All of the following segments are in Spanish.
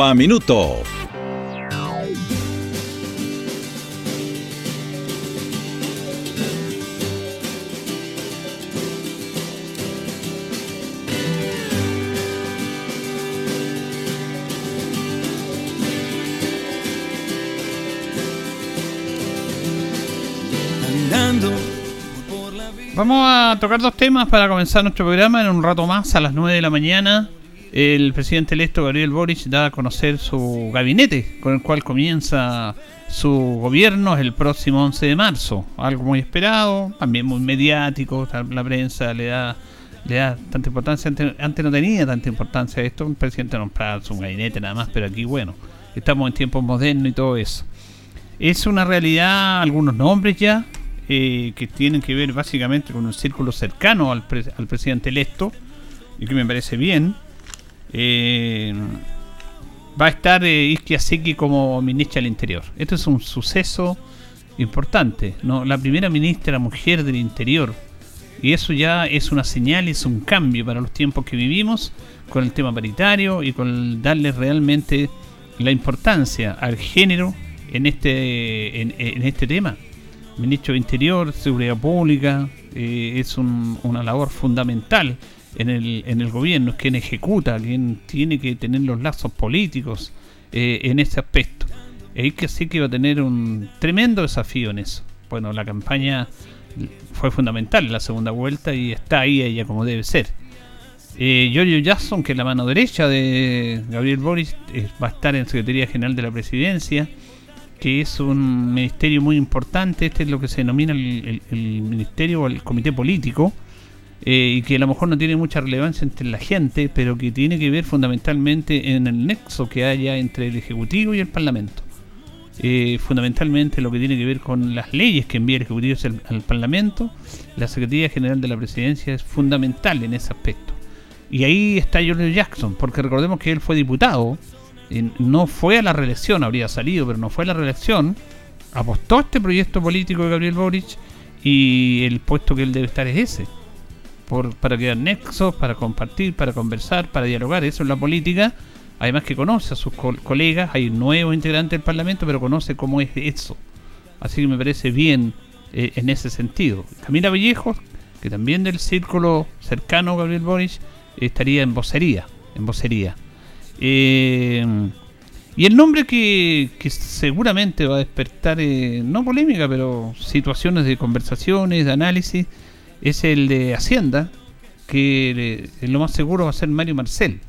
a Minuto. Vamos a tocar dos temas para comenzar nuestro programa en un rato más, a las 9 de la mañana. El presidente electo Gabriel Boric da a conocer su gabinete, con el cual comienza su gobierno el próximo 11 de marzo. Algo muy esperado, también muy mediático, la prensa le da le da tanta importancia. Antes, no tenía tanta importancia esto, un presidente nombraba su gabinete nada más, pero aquí, bueno, estamos en tiempos modernos y todo eso. Es una realidad, algunos nombres ya, eh, que tienen que ver básicamente con un círculo cercano al, al presidente electo, y que me parece bien. Eh, va a estar eh, Iskia como ministra del Interior. Esto es un suceso importante. ¿no? La primera ministra mujer del Interior. Y eso ya es una señal, es un cambio para los tiempos que vivimos con el tema paritario y con darle realmente la importancia al género en este, en este tema ministro de Interior, Seguridad Pública, eh, es una labor fundamental en el, en el gobierno, es quien ejecuta, quien tiene que tener los lazos políticos eh, en ese aspecto. hay que sí que va a tener un tremendo desafío en eso. Bueno, la campaña fue fundamental en la segunda vuelta y está ahí ella como debe ser. Eh, Giorgio Jackson, que es la mano derecha de Gabriel Boris, va a estar en Secretaría General de la Presidencia que es un ministerio muy importante, este es lo que se denomina el, ministerio o el comité político, eh, y que a lo mejor no tiene mucha relevancia entre la gente, pero que tiene que ver fundamentalmente en el nexo que haya entre el Ejecutivo y el Parlamento. Eh, fundamentalmente lo que tiene que ver con las leyes que envía el Ejecutivo al, Parlamento, la Secretaría General de la Presidencia es fundamental en ese aspecto. Y ahí está George Jackson, porque recordemos que él fue diputado no fue a la reelección, habría salido, pero no fue a la reelección, apostó a este proyecto político de Gabriel Boric y el puesto que él debe estar es ese. Por, para crear nexos, para compartir, para conversar, para dialogar. Eso es la política. Además que conoce a sus colegas, hay un nuevo integrante del Parlamento, pero conoce cómo es eso. Así que me parece bien eh, en ese sentido. Camila Vallejos, que también del círculo cercano a Gabriel Boric, estaría en vocería. En vocería. Eh, y el nombre que, seguramente va a despertar, eh, no polémica, pero situaciones de conversaciones, de análisis, es el de Hacienda, que eh, lo más seguro va a ser Mario Marcel.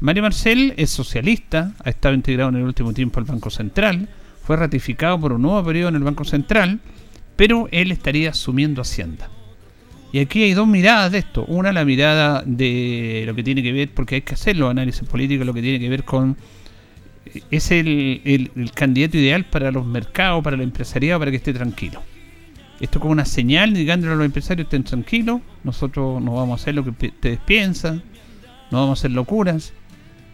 Mario Marcel es socialista, ha estado integrado en el último tiempo al Banco Central, fue ratificado por un nuevo periodo en el Banco Central, pero él estaría asumiendo Hacienda. Y aquí hay dos miradas de esto. Una, la mirada de lo que tiene que ver, porque hay que hacerlo, análisis político, lo que tiene que ver con. Es el, el, candidato ideal para los mercados, para el empresariado, para que esté tranquilo. Esto como una señal, indicándole a los empresarios estén tranquilos, nosotros no vamos a hacer lo que ustedes piensan, no vamos a hacer locuras.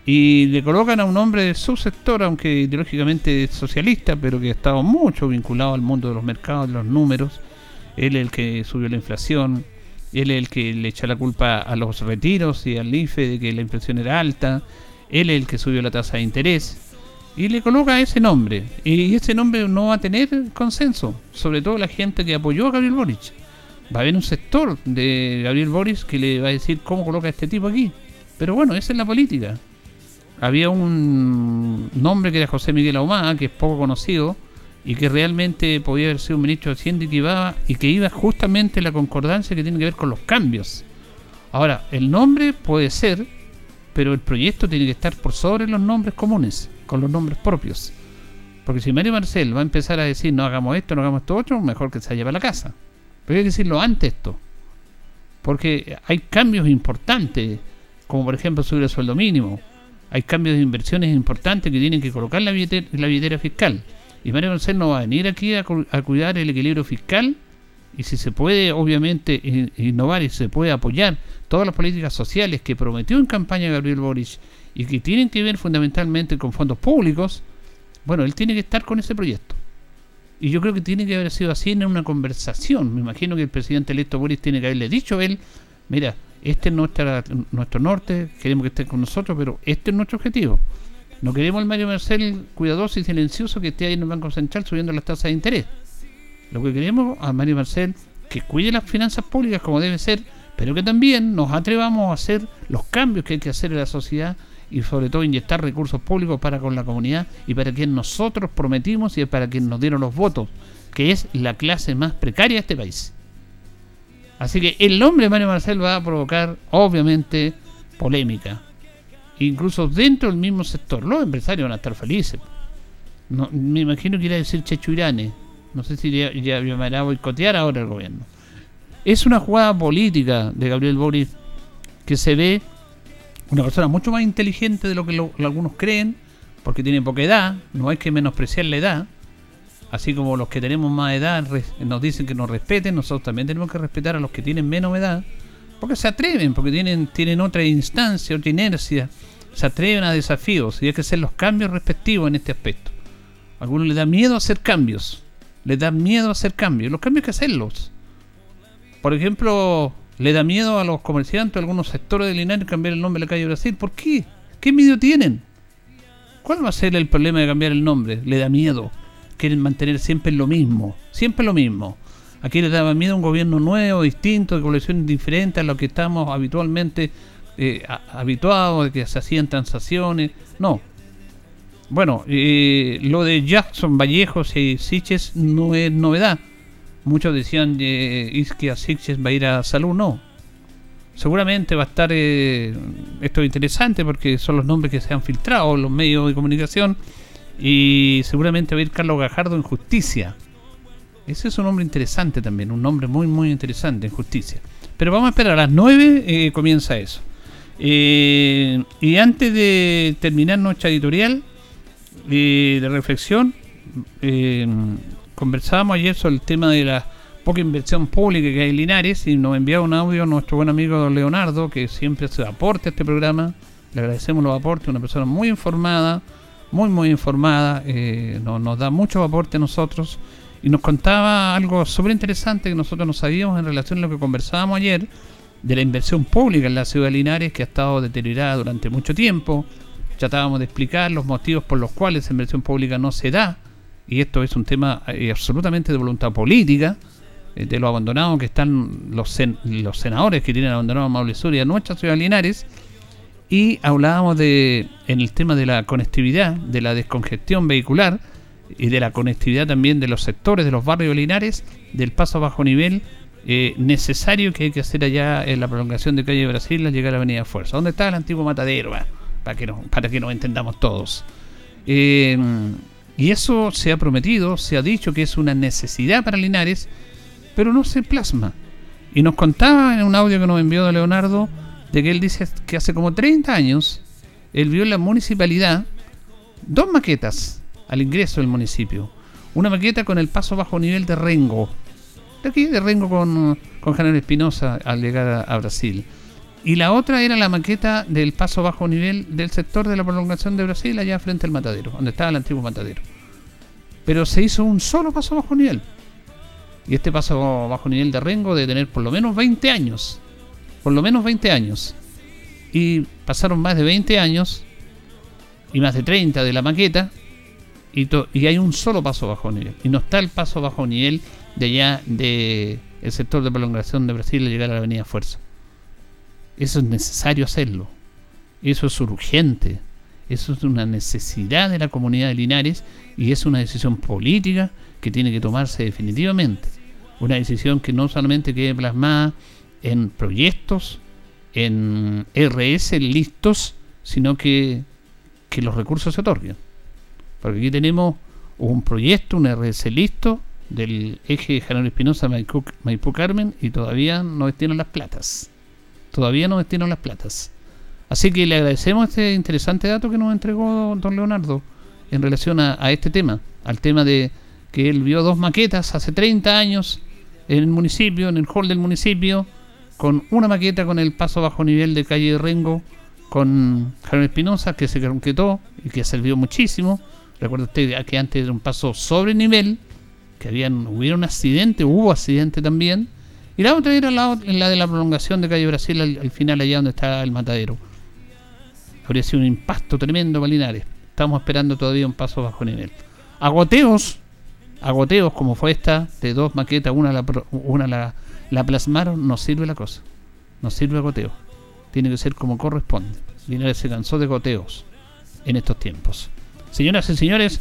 Y le colocan a un hombre de su sector, aunque ideológicamente es socialista, pero que ha estado mucho vinculado al mundo de los mercados, de los números él es el que subió la inflación, él es el que le echa la culpa a los retiros y al IFE de que la inflación era alta, él es el que subió la tasa de interés y le coloca ese nombre. Y ese nombre no va a tener consenso, sobre todo la gente que apoyó a Gabriel Boric. Va a haber un sector de Gabriel Boric que le va a decir cómo coloca a este tipo aquí. Pero bueno, esa es la política. Había un nombre que era José Miguel Ahumada, que es poco conocido, y que realmente podía haber sido un ministro de Hacienda y que iba, y que iba justamente la concordancia que tiene que ver con los cambios. Ahora, el nombre puede ser, pero el proyecto tiene que estar por sobre los nombres comunes, con los nombres propios. Porque si Mario Marcel va a empezar a decir no hagamos esto, no hagamos esto otro, mejor que se lleve a la casa. Pero hay que decirlo antes esto. porque hay cambios importantes, como por ejemplo subir el sueldo mínimo, hay cambios de inversiones importantes que tienen que colocar la billetera, la billetera fiscal. Y Mario Marcel no va a venir aquí a, cuidar el equilibrio fiscal y si se puede obviamente innovar y se puede apoyar todas las políticas sociales que prometió en campaña Gabriel Boric y que tienen que ver fundamentalmente con fondos públicos, bueno, él tiene que estar con ese proyecto. Y yo creo que tiene que haber sido así en una conversación. Me imagino que el presidente electo Boris tiene que haberle dicho a él, mira, este es nuestra, nuestro norte, queremos que esté con nosotros, pero este es nuestro objetivo. No queremos el Mario Marcel cuidadoso y silencioso que esté ahí en el Banco Central subiendo las tasas de interés. Lo que queremos a Mario Marcel que cuide las finanzas públicas como debe ser, pero que también nos atrevamos a hacer los cambios que hay que hacer en la sociedad y sobre todo inyectar recursos públicos para con la comunidad y para quien nosotros prometimos y para quien nos dieron los votos, que es la clase más precaria de este país. Así que el nombre de Mario Marcel va a provocar, obviamente, polémica. Incluso dentro del mismo sector. Los empresarios van a estar felices. No, me imagino que irá a decir Chechurane. No sé si ya, ya, van a boicotear ahora el gobierno. Es una jugada política de Gabriel Boris que se ve una persona mucho más inteligente de lo que algunos creen, porque tiene poca edad, no hay que menospreciar la edad. Así como los que tenemos más edad nos dicen que nos respeten, nosotros también tenemos que respetar a los que tienen menos edad, porque se atreven, porque tienen, tienen otra instancia, otra inercia, se atreven a desafíos y hay que hacer los cambios respectivos en este aspecto. A algunos les da miedo hacer cambios, les da miedo hacer cambios, los cambios hay que hacerlos. Por ejemplo, le da miedo a los comerciantes, a algunos sectores de Linares, cambiar el nombre de la calle Brasil. ¿Por qué? ¿Qué miedo tienen? ¿Cuál va a ser el problema de cambiar el nombre? Le da miedo. Quieren mantener siempre lo mismo. Siempre lo mismo. Aquí le daba miedo un gobierno nuevo, distinto, de colecciones diferentes a lo que estamos habitualmente eh, habituados, de que se hacían transacciones. No. Bueno, eh, lo de Jackson, Vallejos y Siches no es novedad Muchos decían eh, que a Sixes va a ir a salud, no. Seguramente va a estar eh, esto interesante porque son los nombres que se han filtrado los medios de comunicación y seguramente va a ir Carlos Gajardo en justicia. Ese es un nombre interesante también, un nombre muy muy interesante en justicia. Pero vamos a esperar, a las 9 eh, comienza eso. Eh, y antes de terminar nuestra editorial de reflexión, conversábamos ayer sobre el tema de la poca inversión pública que hay en Linares y nos enviaba un audio nuestro buen amigo don Leonardo, que siempre hace aporte a este programa. Le agradecemos los aportes, una persona muy informada, muy, muy informada, eh, nos, da muchos aportes a nosotros y nos contaba algo súper interesante que nosotros no sabíamos en relación a lo que conversábamos ayer de la inversión pública en la ciudad de Linares que ha estado deteriorada durante mucho tiempo. Tratábamos de explicar los motivos por los cuales la inversión pública no se da y esto es un tema eh, absolutamente de voluntad política, eh, de lo abandonado que están los, los senadores que tienen abandonado Maule Sur y a nuestra ciudad Linares, y hablábamos de, en el tema de la conectividad, de la descongestión vehicular y de la conectividad también de los sectores de los barrios Linares, del paso a bajo nivel eh, necesario que hay que hacer allá en la prolongación de calle Brasil al llegar a Avenida Fuerza. ¿Dónde está el antiguo matadero? para, que para que nos entendamos todos. Eh, y eso se ha prometido, se ha dicho que es una necesidad para Linares, pero no se plasma. Y nos contaba en un audio que nos envió de Leonardo de que él dice que hace como 30 años él vio en la municipalidad dos maquetas al ingreso del municipio. Una maqueta con el paso bajo nivel de Rengo, de aquí de Rengo con, con General Espinosa al llegar a Brasil y la otra era la maqueta del paso bajo nivel del sector de la prolongación de Brasil, allá frente al matadero, donde estaba el antiguo matadero. Pero se hizo un solo paso bajo nivel. Y este paso bajo nivel de Rengo de tener por lo menos 20 años. Por lo menos 20 años. Y pasaron más de 20 años y más de 30 de la maqueta y, hay un solo paso bajo nivel. Y no está el paso bajo nivel de allá del el sector de prolongación de Brasil al llegar a la avenida Fuerza. Eso es necesario hacerlo. Eso es urgente. Eso es una necesidad de la comunidad de Linares y es una decisión política que tiene que tomarse definitivamente. Una decisión que no solamente quede plasmada en proyectos, en RS listos, sino que, que los recursos se otorguen. Porque aquí tenemos un proyecto, un RS listo, del eje General Espinosa Maipú Carmen y todavía no destinan las platas. Todavía no destinan las platas. Así que le agradecemos este interesante dato que nos entregó don Leonardo en relación a, este tema, al tema de que él vio dos maquetas hace 30 años en el municipio, en el hall del municipio, con una maqueta con el paso bajo nivel de calle Rengo, con Javier Espinosa, que se concretó y que sirvió muchísimo. Recuerda usted que antes era un paso sobre nivel, que habían, hubiera un accidente, hubo accidente también. Y la otra era la, la de la prolongación de calle Brasil al, final, allá donde está el matadero. Habría sido un impacto tremendo para Linares. Estamos esperando todavía un paso bajo nivel. Agoteos, agoteos como fue esta, de dos maquetas, una la, una la, la plasmaron, no sirve la cosa. No sirve goteo. Tiene que ser como corresponde. Linares se cansó de goteos en estos tiempos. Señoras y señores,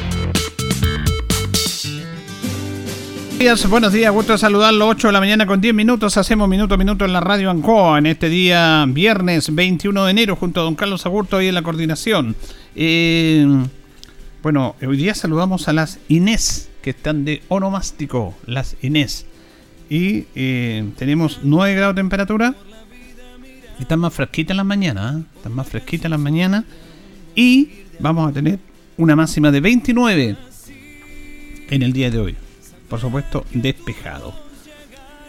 Buenos días, gusto saludarlo. 8 de la mañana con 10 minutos. Hacemos minuto a minuto en la radio Ancoa en este día viernes 21 de enero junto a don Carlos Agurto y en la coordinación. Eh, bueno, hoy día saludamos a las Inés que están de onomástico, las Inés. Y eh, tenemos 9 grados de temperatura. Están más fresquitas las mañanas. ¿eh? Están más fresquitas las mañanas. Y vamos a tener una máxima de 29 en el día de hoy por supuesto, despejado.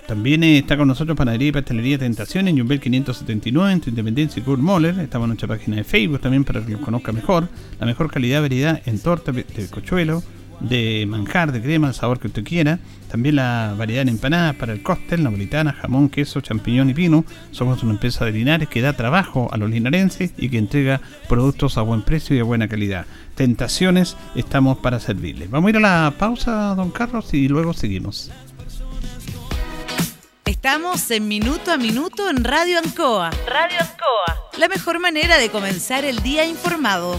También está con nosotros Panadería y Pastelería Tentación en Jumbel 579 en tu Independencia y Kurt Moller. Estamos en nuestra página de Facebook también para que los conozca mejor. La mejor calidad, variedad en torta de cochuelo, de manjar, de crema, el sabor que usted quiera. También la variedad en empanadas para el cóctel, napolitana, jamón, queso, champiñón y pino. Somos una empresa de Linares que da trabajo a los linarenses y que entrega productos a buen precio y a buena calidad tentaciones, estamos para servirle. Vamos a ir a la pausa, don Carlos, y luego seguimos. Estamos en Minuto a Minuto en Radio Ancoa. Radio Ancoa. La mejor manera de comenzar el día informado.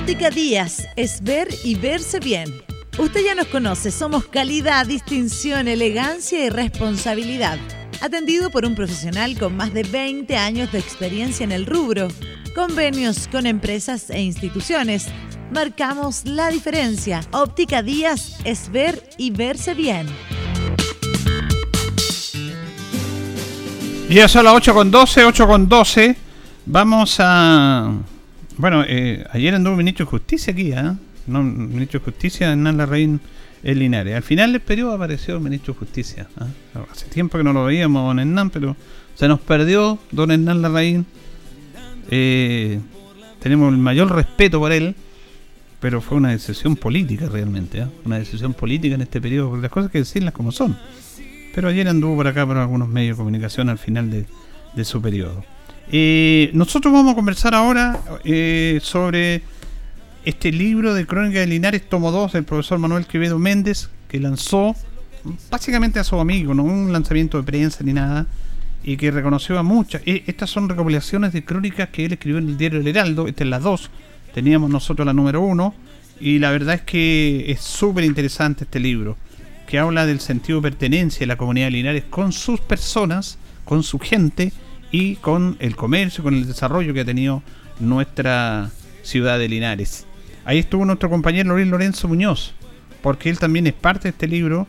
Óptica Díaz es ver y verse bien. Usted ya nos conoce, somos calidad, distinción, elegancia y responsabilidad. Atendido por un profesional con más de 20 años de experiencia en el rubro, convenios con empresas e instituciones. Marcamos la diferencia. Óptica Díaz es ver y verse bien. Ya son las 8 con 12, 8 con 12. Vamos a bueno, eh, ayer anduvo el ministro de Justicia aquí, ¿eh? No, ministro de Justicia, Hernán Larraín en Linares. Al final del periodo apareció el ministro de Justicia. ¿eh? Hace tiempo que no lo veíamos, don Hernán, pero se nos perdió don Hernán Larraín. Eh, tenemos el mayor respeto por él, pero fue una decisión política realmente, ¿eh? una decisión política en este periodo, porque las cosas hay que decirlas como son. Pero ayer anduvo por acá por algunos medios de comunicación al final de, de su periodo. Eh, nosotros vamos a conversar ahora eh, sobre este libro de Crónica de Linares, tomo 2, del profesor Manuel Quevedo Méndez, que lanzó básicamente a su amigo, no un lanzamiento de prensa ni nada, y que reconoció a muchas. Eh, estas son recopilaciones de crónicas que él escribió en el diario El Heraldo, esta es la 2, teníamos nosotros la número 1, y la verdad es que es súper interesante este libro. que habla del sentido de pertenencia de la comunidad de Linares con sus personas, con su gente y con el comercio, con el desarrollo que ha tenido nuestra ciudad de Linares. Ahí estuvo nuestro compañero Luis Lorenzo Muñoz, porque él también es parte de este libro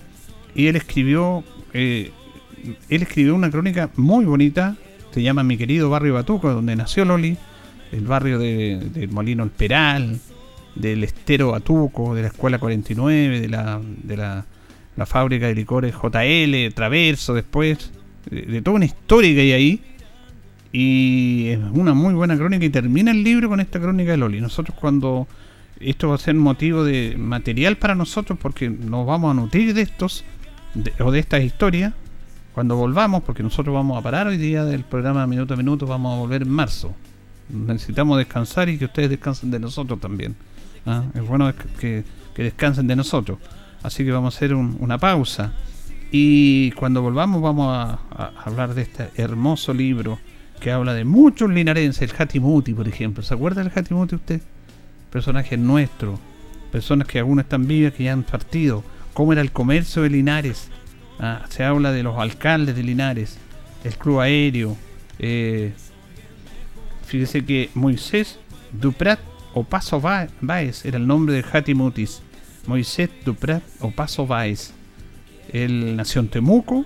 y él escribió, eh, él escribió una crónica muy bonita, se llama Mi querido barrio Batuco, donde nació Loli, el barrio de, del Molino El Peral, del Estero Batuco, de la Escuela 49, de la, de la, la fábrica de licores JL, Traverso después, de, de toda una historia que hay ahí y es una muy buena crónica y termina el libro con esta crónica de Loli. Nosotros cuando esto va a ser motivo de material para nosotros porque nos vamos a nutrir de estos o de estas historias cuando volvamos, porque nosotros vamos a parar hoy día del programa Minuto a Minuto, vamos a volver en marzo. Necesitamos descansar y que ustedes descansen de nosotros también. ¿ah? Es bueno que, que, descansen de nosotros. Así que vamos a hacer una pausa. Y cuando volvamos vamos a hablar de este hermoso libro que habla de muchos linarenses, el Hatimuti, por ejemplo. ¿Se acuerda del Hatimuti usted? Personaje nuestro, personas que aún están vivas, que ya han partido. ¿Cómo era el comercio de Linares? Ah, se habla de los alcaldes de Linares, el club aéreo. Eh, fíjese que Moisés Duprat o Paso Baez era el nombre de Hatimutis. Moisés Duprat o Paso Baez. Él nació en Temuco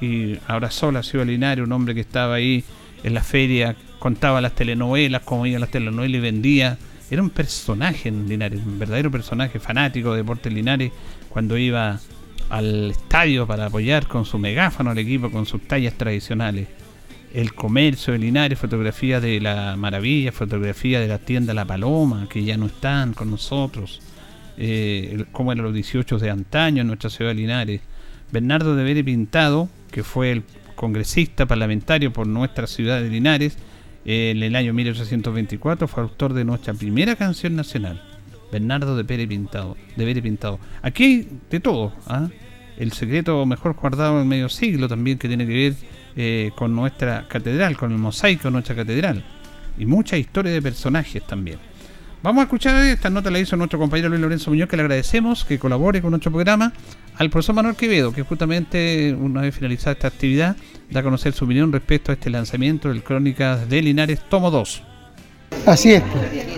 y abrazó la ciudad de Linares, un hombre que estaba ahí en la feria, contaba las telenovelas, cómo iban las telenovelas y vendía. Era un personaje en Linares, un verdadero personaje fanático de Deportes Linares, cuando iba al estadio para apoyar con su megáfono al equipo, con sus tallas tradicionales. El comercio de Linares, fotografía de la maravilla, fotografía de la tienda La Paloma, que ya no están con nosotros. Eh, como eran los 18 de antaño en nuestra ciudad de Linares. Bernardo de Vere Pintado, que fue el congresista parlamentario por nuestra ciudad de Linares, en el año 1824 fue autor de nuestra primera canción nacional, Bernardo de Pérez Pintado. De Pérez Pintado. Aquí de todo. ¿ah? El secreto mejor guardado en medio siglo también que tiene que ver eh, con nuestra catedral, con el mosaico de nuestra catedral. Y mucha historia de personajes también. Vamos a escuchar esta nota la hizo nuestro compañero Luis Lorenzo Muñoz, que le agradecemos que colabore con nuestro programa, al profesor Manuel Quevedo, que justamente una vez finalizada esta actividad, da a conocer su opinión respecto a este lanzamiento del Crónicas de Linares Tomo 2. Así es,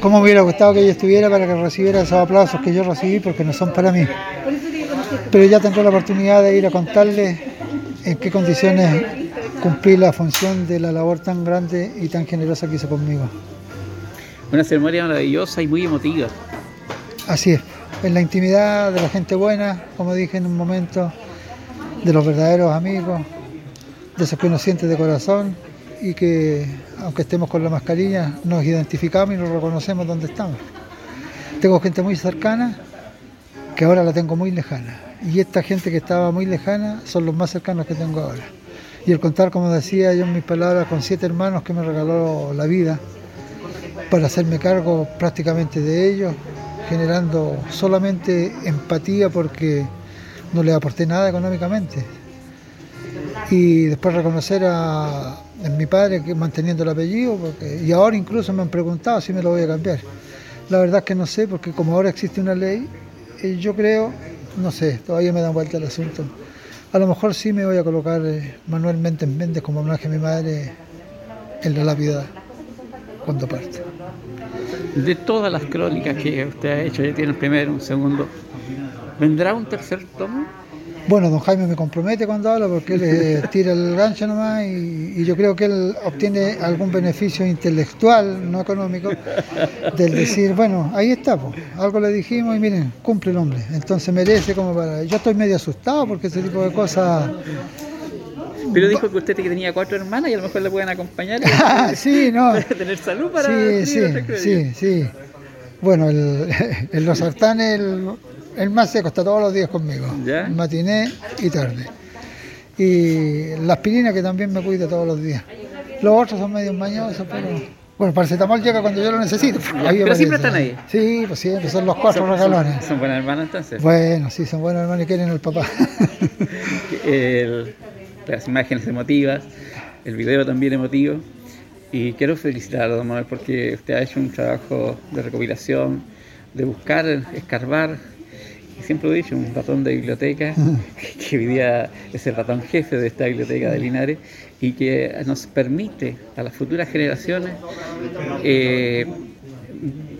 como me hubiera gustado que ella estuviera para que recibiera esos aplausos que yo recibí, porque no son para mí. Pero ya tendré la oportunidad de ir a contarle en qué condiciones cumplí la función de la labor tan grande y tan generosa que hizo conmigo. Una ceremonia maravillosa y muy emotiva. Así es, en la intimidad de la gente buena, como dije en un momento, de los verdaderos amigos, de esos que uno siente de corazón y que, aunque estemos con la mascarilla, nos identificamos y nos reconocemos donde estamos. Tengo gente muy cercana que ahora la tengo muy lejana. Y esta gente que estaba muy lejana son los más cercanos que tengo ahora. Y el contar, como decía yo en mis palabras, con siete hermanos que me regaló la vida, para hacerme cargo prácticamente de ellos, generando solamente empatía porque no le aporté nada económicamente. Y después reconocer a, mi padre que manteniendo el apellido, y ahora incluso me han preguntado si me lo voy a cambiar. La verdad es que no sé, porque como ahora existe una ley, eh, yo creo, no sé, todavía me dan vuelta el asunto. A lo mejor sí me voy a colocar eh, Manuel Méndez Méndez como homenaje a mi madre en la lápida cuando parte. De todas las crónicas que usted ha hecho, ya tiene el primero, un segundo, ¿vendrá un tercer tomo? Bueno, don Jaime me compromete cuando habla porque él tira el gancho nomás y, yo creo que él obtiene algún beneficio intelectual, no económico, del decir, bueno, ahí está, algo le dijimos y miren, cumple el hombre. Entonces merece como para... Yo estoy medio asustado porque ese tipo de cosas pero dijo que usted que tenía cuatro hermanas y a lo mejor le pueden acompañar. sí, no. tener salud para. Sí, sí, sí, sí. Bueno, el, el Losartán, el, el más seco, está todos los días conmigo. ¿Ya? Matiné y tarde. Y la aspirina que también me cuida todos los días. Los otros son medio mañosos, pero. Bueno, paracetamol llega cuando yo lo necesito. pero siempre están ahí. Sí, pues siempre, son los cuatro regalones. ¿Son buenas hermanas entonces? Bueno, sí, son buenas hermanas y quieren al papá. el, las imágenes emotivas, el video también emotivo. Y quiero felicitar a don Manuel porque usted ha hecho un trabajo de recopilación, de buscar, escarbar siempre lo he dicho, un ratón de biblioteca, que hoy día es el ratón jefe de esta biblioteca de Linares y que nos permite a las futuras generaciones eh,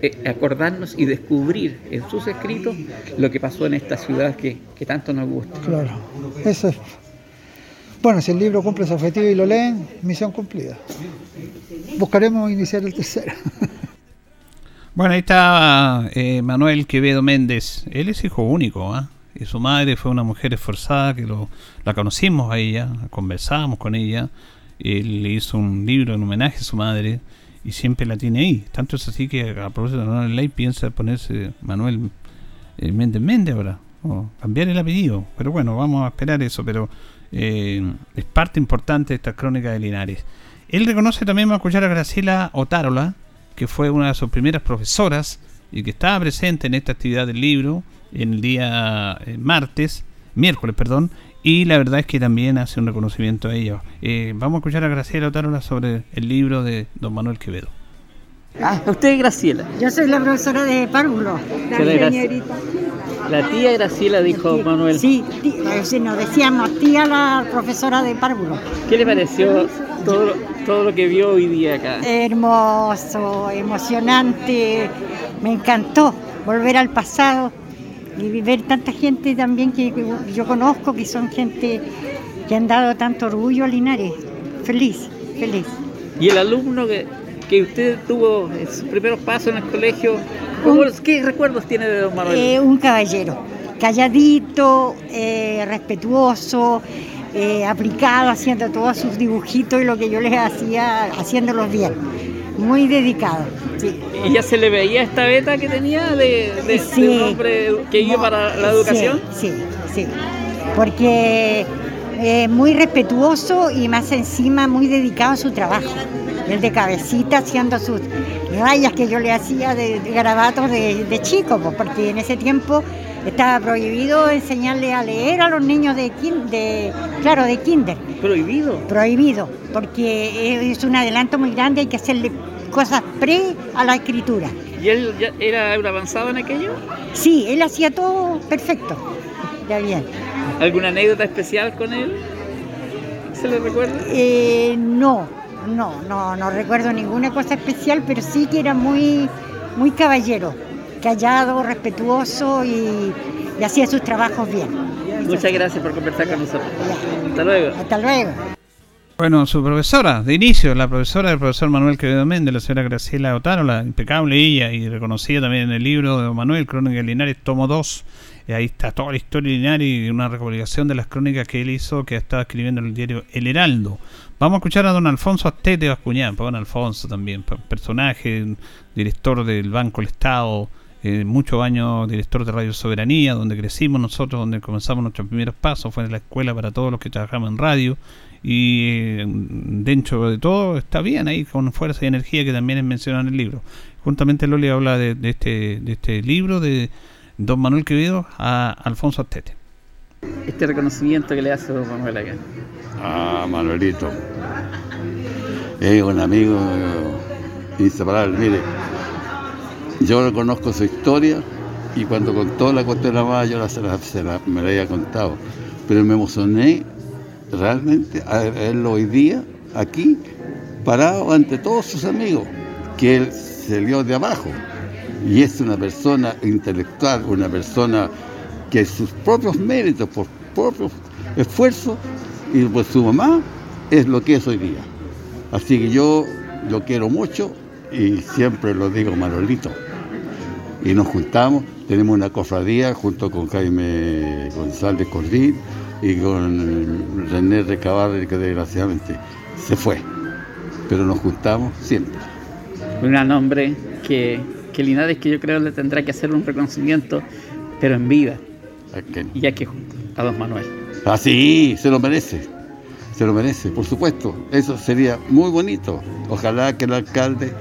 eh, acordarnos y descubrir en sus escritos lo que pasó en esta ciudad que, que tanto nos gusta. Claro, eso es. Bueno, si el libro cumple su objetivo y lo leen, misión cumplida. Buscaremos iniciar el tercero. Bueno, ahí está eh, Manuel Quevedo Méndez. Él es hijo único, ¿ah? Y su madre fue una mujer esforzada que lo, la conocimos a ella, conversábamos con ella. Él le hizo un libro en homenaje a su madre y siempre la tiene ahí. Tanto es así que a propósito de Manuel Ley piensa ponerse Manuel eh, Méndez Méndez ahora, o cambiar el apellido. Pero bueno, vamos a esperar eso, pero eh, es parte importante de esta crónica de Linares. Él reconoce también, va a escuchar a Graciela Otárola, que fue una de sus primeras profesoras y que estaba presente en esta actividad del libro en el día eh, martes, miércoles, perdón, y la verdad es que también hace un reconocimiento a ellos. Eh, vamos a escuchar a Graciela Otárola sobre el libro de don Manuel Quevedo. Ah, usted es Graciela. Yo soy la profesora de párvulo, la señorita. La tía Graciela dijo Tía- Manuel. Sí, eh, sí, nos decíamos tía la profesora de párvulo. ¿Qué le pareció todo, todo lo que vio hoy día acá? Hermoso, emocionante, me encantó volver al pasado y ver tanta gente también que que yo conozco, que son gente que han dado tanto orgullo a Linares. Feliz, feliz. Y el alumno que, que usted tuvo en sus primeros pasos en el colegio, ¿cómo- ¿qué recuerdos tiene de don Manuel? Eh, un caballero, calladito, eh, respetuoso, eh, aplicado, haciendo todos sus dibujitos y lo que yo les hacía, haciéndolos bien. Muy dedicado. Sí. ¿Y ya se le veía esta beta que tenía de, de- de Sí. un hombre que iba No, para la educación? Sí, sí, sí. Porque eh, muy respetuoso y más encima muy dedicado a su trabajo. El de cabecita haciendo sus rayas que yo le hacía de, de garabatos de, de chico, pues, porque en ese tiempo estaba prohibido enseñarle a leer a los niños de, de claro, de kinder. Prohibido. Prohibido, porque es un adelanto muy grande, hay que hacerle cosas pre a la escritura. ¿Y él ya era avanzado en aquello? Sí, él hacía todo perfecto. Ya bien. ¿Alguna anécdota especial con él? ¿Se le recuerda? Eh, no, no, no, no recuerdo ninguna cosa especial, pero sí que era muy, muy caballero, callado, respetuoso y, y hacía sus trabajos bien. Muchas gracias por conversar con nosotros. Ya. Hasta luego. Hasta luego. Bueno, su profesora, de inicio, la profesora del profesor Manuel Quevedo Méndez, la señora Graciela Otárola, impecable ella y reconocida también en el libro de Manuel, Crónica de Linares, tomo 2. Y ahí está toda la historia Linares y una recopilación de las crónicas que él hizo, que estaba escribiendo en el diario El Heraldo. Vamos a escuchar a don Alfonso Astete Bascuñán, pues don Alfonso también, pues, personaje, director del Banco del Estado, eh, muchos años director de Radio Soberanía, donde crecimos nosotros, donde comenzamos nuestros primeros pasos, fue en la escuela para todos los que trabajamos en radio y eh, dentro de todo está bien ahí con fuerza y energía que también es mencionado en el libro. Juntamente Loli habla de, de este, de este libro de don Manuel Quevedo a Alfonso Astete. Este reconocimiento que le hace don Manuel acá. Ah, Manuelito. Es un amigo inseparable. Mire, yo reconozco su historia y cuando contó la cuestión de la mamá, yo la, se la- se la- me la había contado. Pero me emocioné realmente a verlo hoy día aquí, parado ante todos sus amigos, que él salió de abajo. Y es una persona intelectual, una persona que sus propios méritos, por propios esfuerzos, y pues su mamá es lo que es hoy día. Así que yo lo quiero mucho y siempre lo digo Manolito. Y nos juntamos, tenemos una cofradía junto con Jaime González Cordín y con René Recabarre, que desgraciadamente se fue. Pero nos juntamos siempre. Un gran hombre que, que Linares que yo creo le tendrá que hacer un reconocimiento, pero en vida, y ya que a don Manuel. Ah, sí, se lo merece. Se lo merece, por supuesto. Eso sería muy bonito. Ojalá que el alcalde,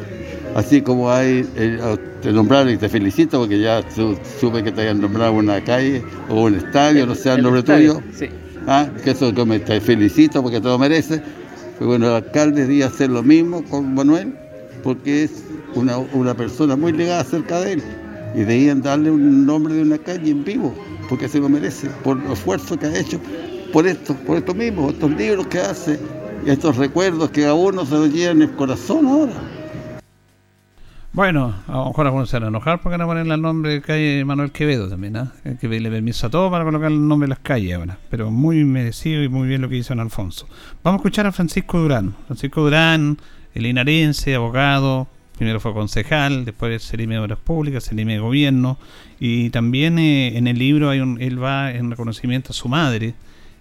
así como hay, eh, te nombraron y te felicito porque ya su- supe que te hayan nombrado una calle o un estadio, no sea el nombre estadio, tuyo. Sí. Ah, que eso que me te felicito porque te lo merece. Pues bueno, el alcalde debía hacer lo mismo con Manuel porque es una, una persona muy ligada cerca de él. y debían darle un nombre de una calle en vivo, porque se lo merece, por el esfuerzo que ha hecho, por esto, por esto mismo, estos libros que hace, estos recuerdos que a uno se los llevan el corazón ahora. Bueno, a lo mejor algunos se van a enojar porque van a ponerle el nombre de calle Manuel Quevedo también. Hay que pedirle permiso a todos para colocar el nombre de las calles ahora. Pero muy merecido y muy bien lo que hizo en Alfonso. Vamos a escuchar a Francisco Durán. Francisco Durán, el linarense, abogado, primero fue concejal, después Serime de Obras Públicas, Serime de Gobierno, y también eh, en el libro hay un, él va en reconocimiento a su madre.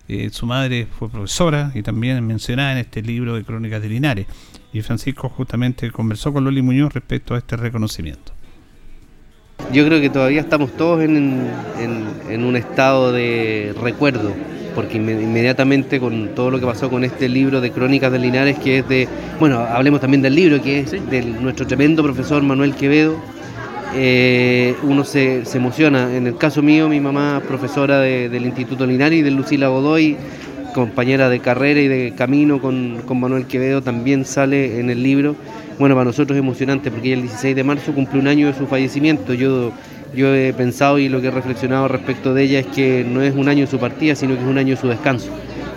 Eh, su madre fue profesora y también mencionada en este libro de Crónicas de Linares y Francisco justamente conversó con Loli Muñoz respecto a este reconocimiento. Yo creo que todavía estamos todos en, un estado de recuerdo, porque inmediatamente con todo lo que pasó con este libro de Crónicas de Linares, que es de, bueno, hablemos también del libro, que es de nuestro tremendo profesor Manuel Quevedo, eh, uno se, emociona. En el caso mío, mi mamá, profesora del Instituto Linares y de Lucila Godoy, compañera de carrera y de camino con, Manuel Quevedo, también sale en el libro. Bueno, para nosotros es emocionante porque el 16 de marzo cumple un año de su fallecimiento. Yo, yo he pensado y lo que he reflexionado respecto de ella es que no es un año de su partida, sino que es un año de su descanso.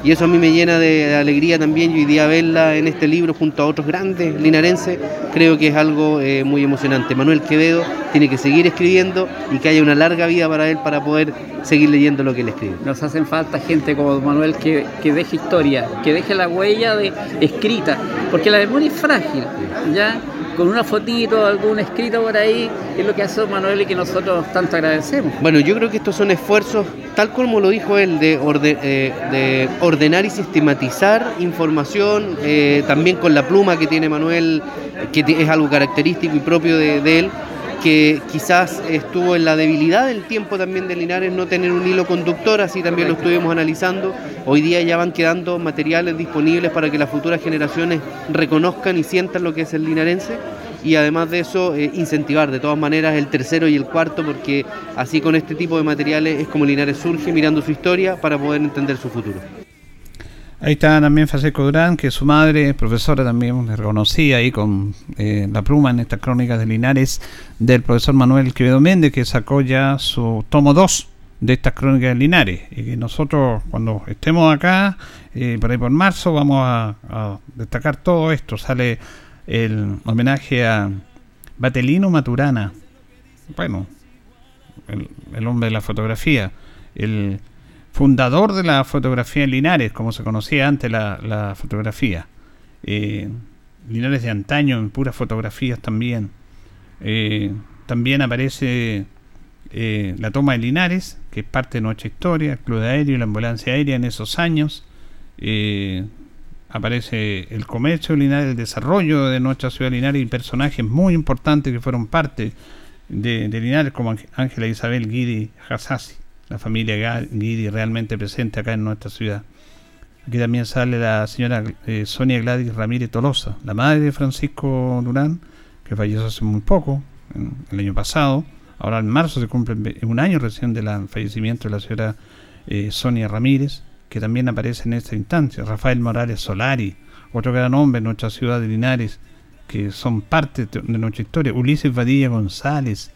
Y eso a mí me llena de alegría también. y hoy día verla en este libro junto a otros grandes linarenses, creo que es algo eh, muy emocionante. Manuel Quevedo tiene que seguir escribiendo y que haya una larga vida para él para poder seguir leyendo lo que él escribe. Nos hacen falta gente como Manuel que, que deje historia, que deje la huella de escrita, porque la memoria es frágil, ¿ya? Con una fotito, algún escrito por ahí, es lo que hace Manuel y que nosotros tanto agradecemos. Bueno, yo creo que estos son esfuerzos, tal como lo dijo él, de, eh, de ordenar y sistematizar información, eh, también con la pluma que tiene Manuel, que es algo característico y propio de él que quizás estuvo en la debilidad del tiempo también de Linares no tener un hilo conductor, así también lo estuvimos analizando. Hoy día ya van quedando materiales disponibles para que las futuras generaciones reconozcan y sientan lo que es el linarense y además de eso eh, incentivar de todas maneras el tercero y el cuarto porque así con este tipo de materiales es como Linares surge mirando su historia para poder entender su futuro. Ahí está también Francisco Durán, que su madre, profesora también, le reconocía ahí con eh, la pluma en estas crónicas de Linares del profesor Manuel Quevedo Méndez, que sacó ya su tomo 2 de estas crónicas de Linares. Y que nosotros, cuando estemos acá, eh, por ahí por marzo, vamos a, destacar todo esto. Sale el homenaje a Batelino Maturana, bueno, el, el hombre de la fotografía, el fundador de la fotografía en Linares, como se conocía antes la, fotografía. Eh, Linares de antaño, en puras fotografías también. Eh, también aparece eh, la toma de Linares, que es parte de nuestra historia, el club de aéreo la ambulancia aérea en esos años. aparece el comercio de Linares, el desarrollo de nuestra ciudad de Linares y personajes muy importantes que fueron parte de, Linares, como Ángela Isabel Guidi Hassasi la familia Guidi realmente presente acá en nuestra ciudad. Aquí también sale la señora eh, Sonia Gladys Ramírez Tolosa, la madre de Francisco Durán, que falleció hace muy poco, el año pasado. Ahora en marzo se cumple un año recién del fallecimiento de la señora eh, Sonia Ramírez, que también aparece en esta instancia. Rafael Morales Solari, otro gran hombre en nuestra ciudad de Linares, que son parte de nuestra historia. Ulises Vadilla González,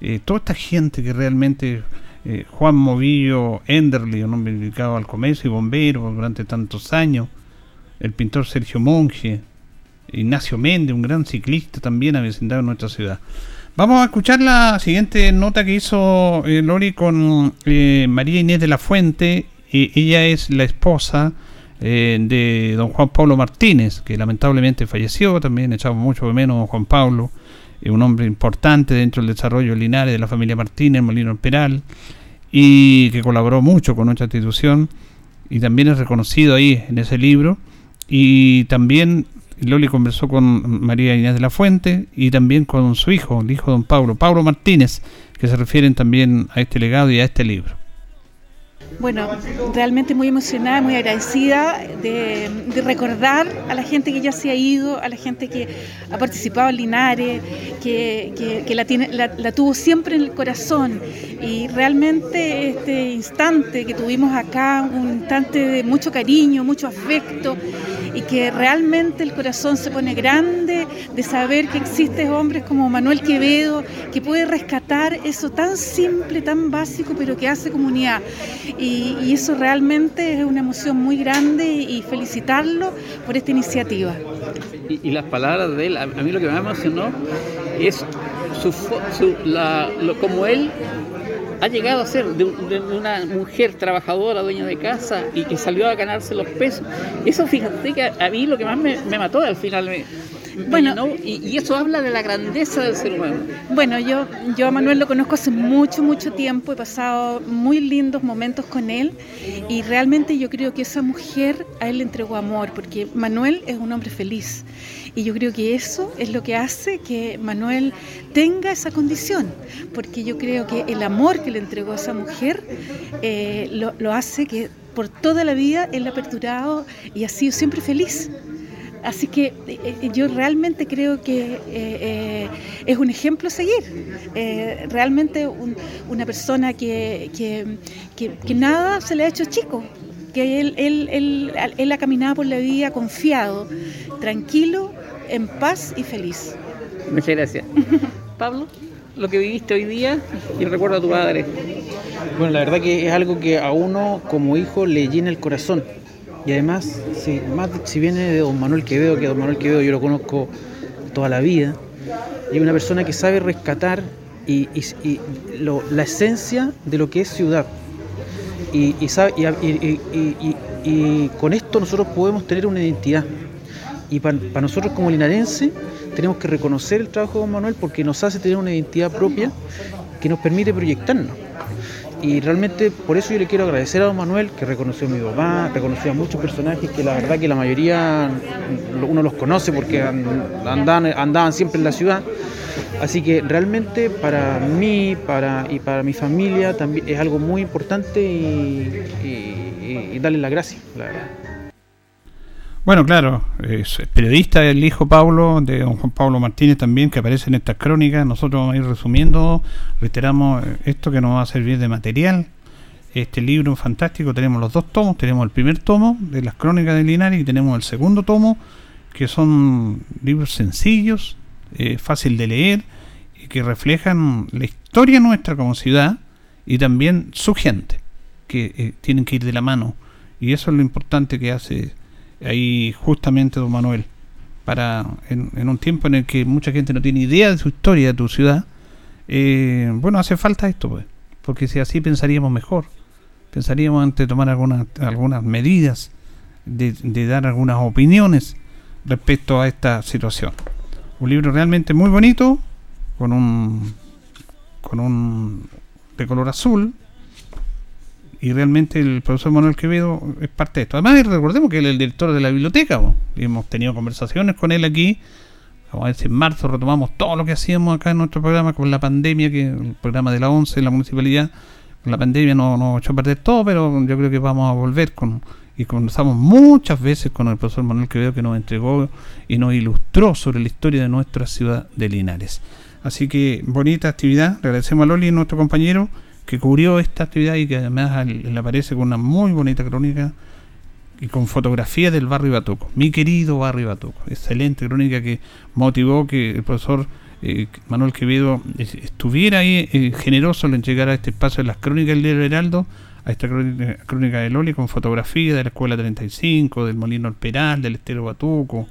eh, toda esta gente que realmente eh, Juan Movillo Enderly, un hombre dedicado al comercio y bombero durante tantos años, el pintor Sergio Monge, Ignacio Méndez, un gran ciclista también avecindado en nuestra ciudad. Vamos a escuchar la siguiente nota que hizo eh, Lori con eh, María Inés de la Fuente. ella es la esposa de don Juan Pablo Martínez, que lamentablemente falleció. También echamos mucho de menos a don Juan Pablo un hombre importante dentro del desarrollo Linares de la familia Martínez, Molino Peral, y que colaboró mucho con nuestra institución y también es reconocido ahí en ese libro. Y también Loli conversó con María Inés de la Fuente y también con su hijo, el hijo de don Pablo, Pablo Martínez, que se refieren también a este legado y a este libro. Bueno, realmente muy emocionada, muy agradecida de, recordar a la gente que ya se ha ido, a la gente que ha participado en Linares, que, la, tuvo siempre en el corazón. Y realmente este instante que tuvimos acá, un instante de mucho cariño, mucho afecto, y que realmente el corazón se pone grande de saber que existen hombres como Manuel Quevedo, que puede rescatar eso tan simple, tan básico, pero que hace comunidad. Y, eso realmente es una emoción muy grande y, felicitarlo por esta iniciativa. Y, las palabras de él, a, mí lo que me emocionó es su, su la, como él ha llegado a ser de, una mujer trabajadora, dueña de casa y que salió a ganarse los pesos. Eso, fíjate que a, mí lo que más me, mató al final. Bueno, y, eso habla de la grandeza del ser humano. Bueno, yo, yo a Manuel lo conozco hace mucho, mucho tiempo, he pasado muy lindos momentos con él y realmente yo creo que esa mujer a él le entregó amor, porque Manuel es un hombre feliz y yo creo que eso es lo que hace que Manuel tenga esa condición, porque yo creo que el amor que le entregó a esa mujer eh, lo, hace que por toda la vida él ha aperturado y ha sido siempre feliz. Así que eh, eh, yo realmente creo que es un ejemplo a seguir. realmente una persona que, que, nada se le ha hecho chico, que él, él, él, él, ha caminado por la vida confiado, tranquilo en paz y feliz. Muchas gracias. Pablo, lo que viviste hoy día y recuerdo a tu padre. Bueno, la verdad que es algo que a uno como hijo le llena el corazón. Y además, si, más, si viene de don Manuel Quevedo, que don Manuel Quevedo yo lo conozco toda la vida, y una persona que sabe rescatar y, la esencia de lo que es ciudad. Y, y, con esto nosotros podemos tener una identidad. Y para nosotros como linarense tenemos que reconocer el trabajo de don Manuel porque nos hace tener una identidad propia que nos permite proyectarnos. Y realmente por eso yo le quiero agradecer a don Manuel, que reconoció a mi papá, reconoció a muchos personajes que la verdad que la mayoría uno los conoce porque andaban, andaban siempre en la ciudad. Así que realmente para mí para, y para mi familia también es algo muy importante y, darle la gracia, la verdad. Bueno, claro, es periodista el hijo Pablo, de don Juan Pablo Martínez también, que aparece en estas crónicas. Nosotros vamos a ir resumiendo, reiteramos eh, esto que nos va a servir de material. Este libro fantástico, tenemos los dos tomos, tenemos el primer tomo de las crónicas de Linares y tenemos el segundo tomo, que son libros sencillos, eh, fácil de leer, y que reflejan la historia nuestra como ciudad y también su gente, que eh, tienen que ir de la mano. Y eso es lo importante que hace ahí justamente don Manuel, para en, un tiempo en el que mucha gente no tiene idea de su historia, de tu ciudad, eh, bueno, hace falta esto, pues, porque si así pensaríamos mejor, pensaríamos antes de tomar algunas, algunas medidas, de, de dar algunas opiniones respecto a esta situación. Un libro realmente muy bonito, con un con un de color azul, y realmente el profesor Manuel Quevedo es parte de esto. Además, recordemos que él es el director de la biblioteca, y hemos tenido conversaciones con él aquí. Vamos a ver si en marzo retomamos todo lo que hacíamos acá en nuestro programa con la pandemia, que el programa de la ONCE, la municipalidad, con la pandemia nos no echó a perder todo, pero yo creo que vamos a volver con y conversamos muchas veces con el profesor Manuel Quevedo que nos entregó y nos ilustró sobre la historia de nuestra ciudad de Linares. Así que bonita actividad, agradecemos a Loli, nuestro compañero, que cubrió esta actividad y que además le aparece con una muy bonita crónica y con fotografía del barrio Batuco, mi querido barrio Batuco. Excelente crónica que motivó que el profesor eh, Manuel Quevedo estuviera ahí eh, generoso en llegar a este espacio de las crónicas del Heraldo, a esta crónica, de Loli con fotografía de la Escuela 35, del Molino El Peral, del Estero Batuco,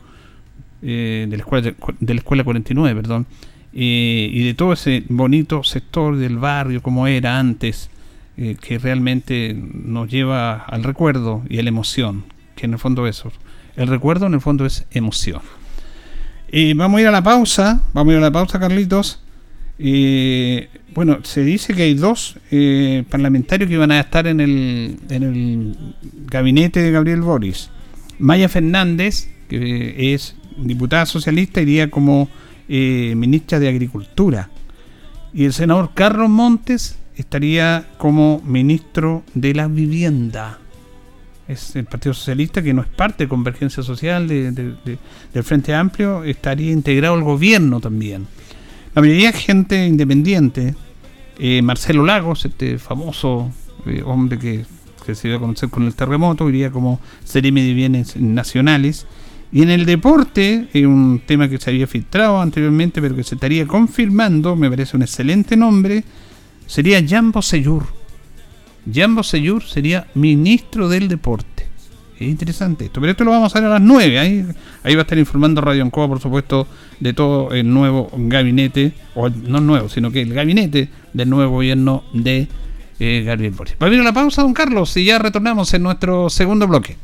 eh, de, la escuela, de la Escuela 49, perdón eh, y de todo ese bonito sector del barrio como era antes, eh, que realmente nos lleva al recuerdo y a la emoción, que en el fondo eso. El recuerdo en el fondo es emoción. y vamos a ir a la pausa, vamos a ir a la pausa, Carlitos. bueno, se dice que hay dos eh, parlamentarios que van a estar en el, en el gabinete de Gabriel Boris. Maya Fernández, que es diputada socialista, iría como eh, ministra de Agricultura. Y el senador Carlos Montes estaría como ministro de la Vivienda. Es el Partido Socialista, que no es parte de Convergencia Social del Frente Amplio, estaría integrado al gobierno también. La mayoría gente independiente. Eh, Marcelo Lagos, este famoso eh, hombre que, que, se dio a conocer con el terremoto, iría como Seremi de Bienes Nacionales Y en el deporte, eh, un tema que se había filtrado anteriormente, pero que se estaría confirmando, me parece un excelente nombre, sería Jambo Seyur. Jambo Seyur sería ministro del deporte. Es interesante esto, pero esto lo vamos a ver a las 9. Ahí, ahí va a estar informando Radio Ancoa, por supuesto, de todo el nuevo gabinete, o no nuevo, sino que el gabinete del nuevo gobierno de eh, Gabriel Boric. Va a venir la pausa, don Carlos, y ya retornamos en nuestro segundo bloque.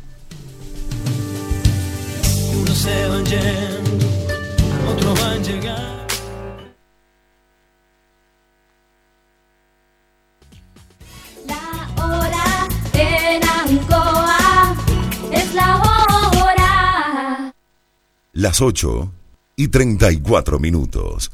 Se van yendo, otros van llegando. La hora en Ancoa es la hora. Las 8 y 34 minutos.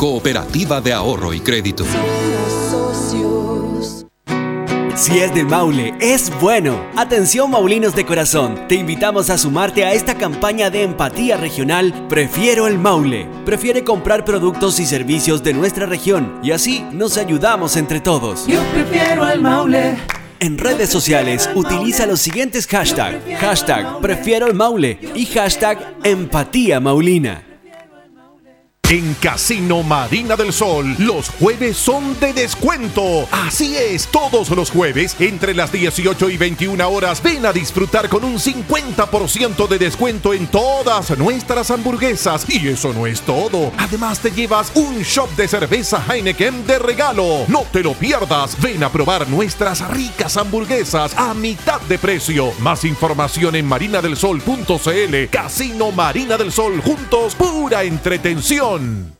cooperativa de ahorro y crédito. Si es del Maule, es bueno. Atención Maulinos de corazón, te invitamos a sumarte a esta campaña de empatía regional Prefiero el Maule. Prefiere comprar productos y servicios de nuestra región y así nos ayudamos entre todos. Yo prefiero al Maule. En redes sociales utiliza los siguientes hashtags. Hashtag Prefiero el Maule y hashtag Empatía Maulina. En Casino Marina del Sol, los jueves son de descuento. Así es, todos los jueves, entre las 18 y 21 horas, ven a disfrutar con un 50% de descuento en todas nuestras hamburguesas. Y eso no es todo. Además, te llevas un shop de cerveza Heineken de regalo. No te lo pierdas. Ven a probar nuestras ricas hamburguesas a mitad de precio. Más información en marinadelsol.cl. Casino Marina del Sol, juntos, pura entretención. John.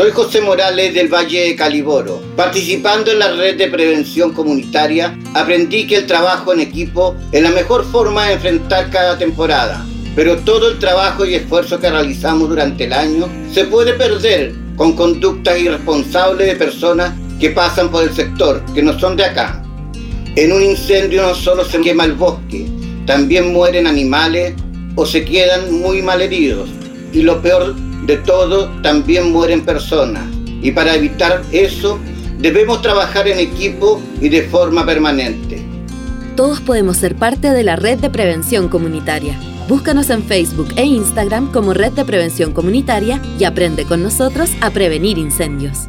Soy José Morales del Valle de Caliboro. Participando en la red de prevención comunitaria, aprendí que el trabajo en equipo es la mejor forma de enfrentar cada temporada. Pero todo el trabajo y esfuerzo que realizamos durante el año se puede perder con conductas irresponsables de personas que pasan por el sector, que no son de acá. En un incendio no solo se quema el bosque, también mueren animales o se quedan muy mal heridos. Y lo peor de todo, también mueren personas. Y para evitar eso, debemos trabajar en equipo y de forma permanente. Todos podemos ser parte de la red de prevención comunitaria. Búscanos en Facebook e Instagram como Red de Prevención Comunitaria y aprende con nosotros a prevenir incendios.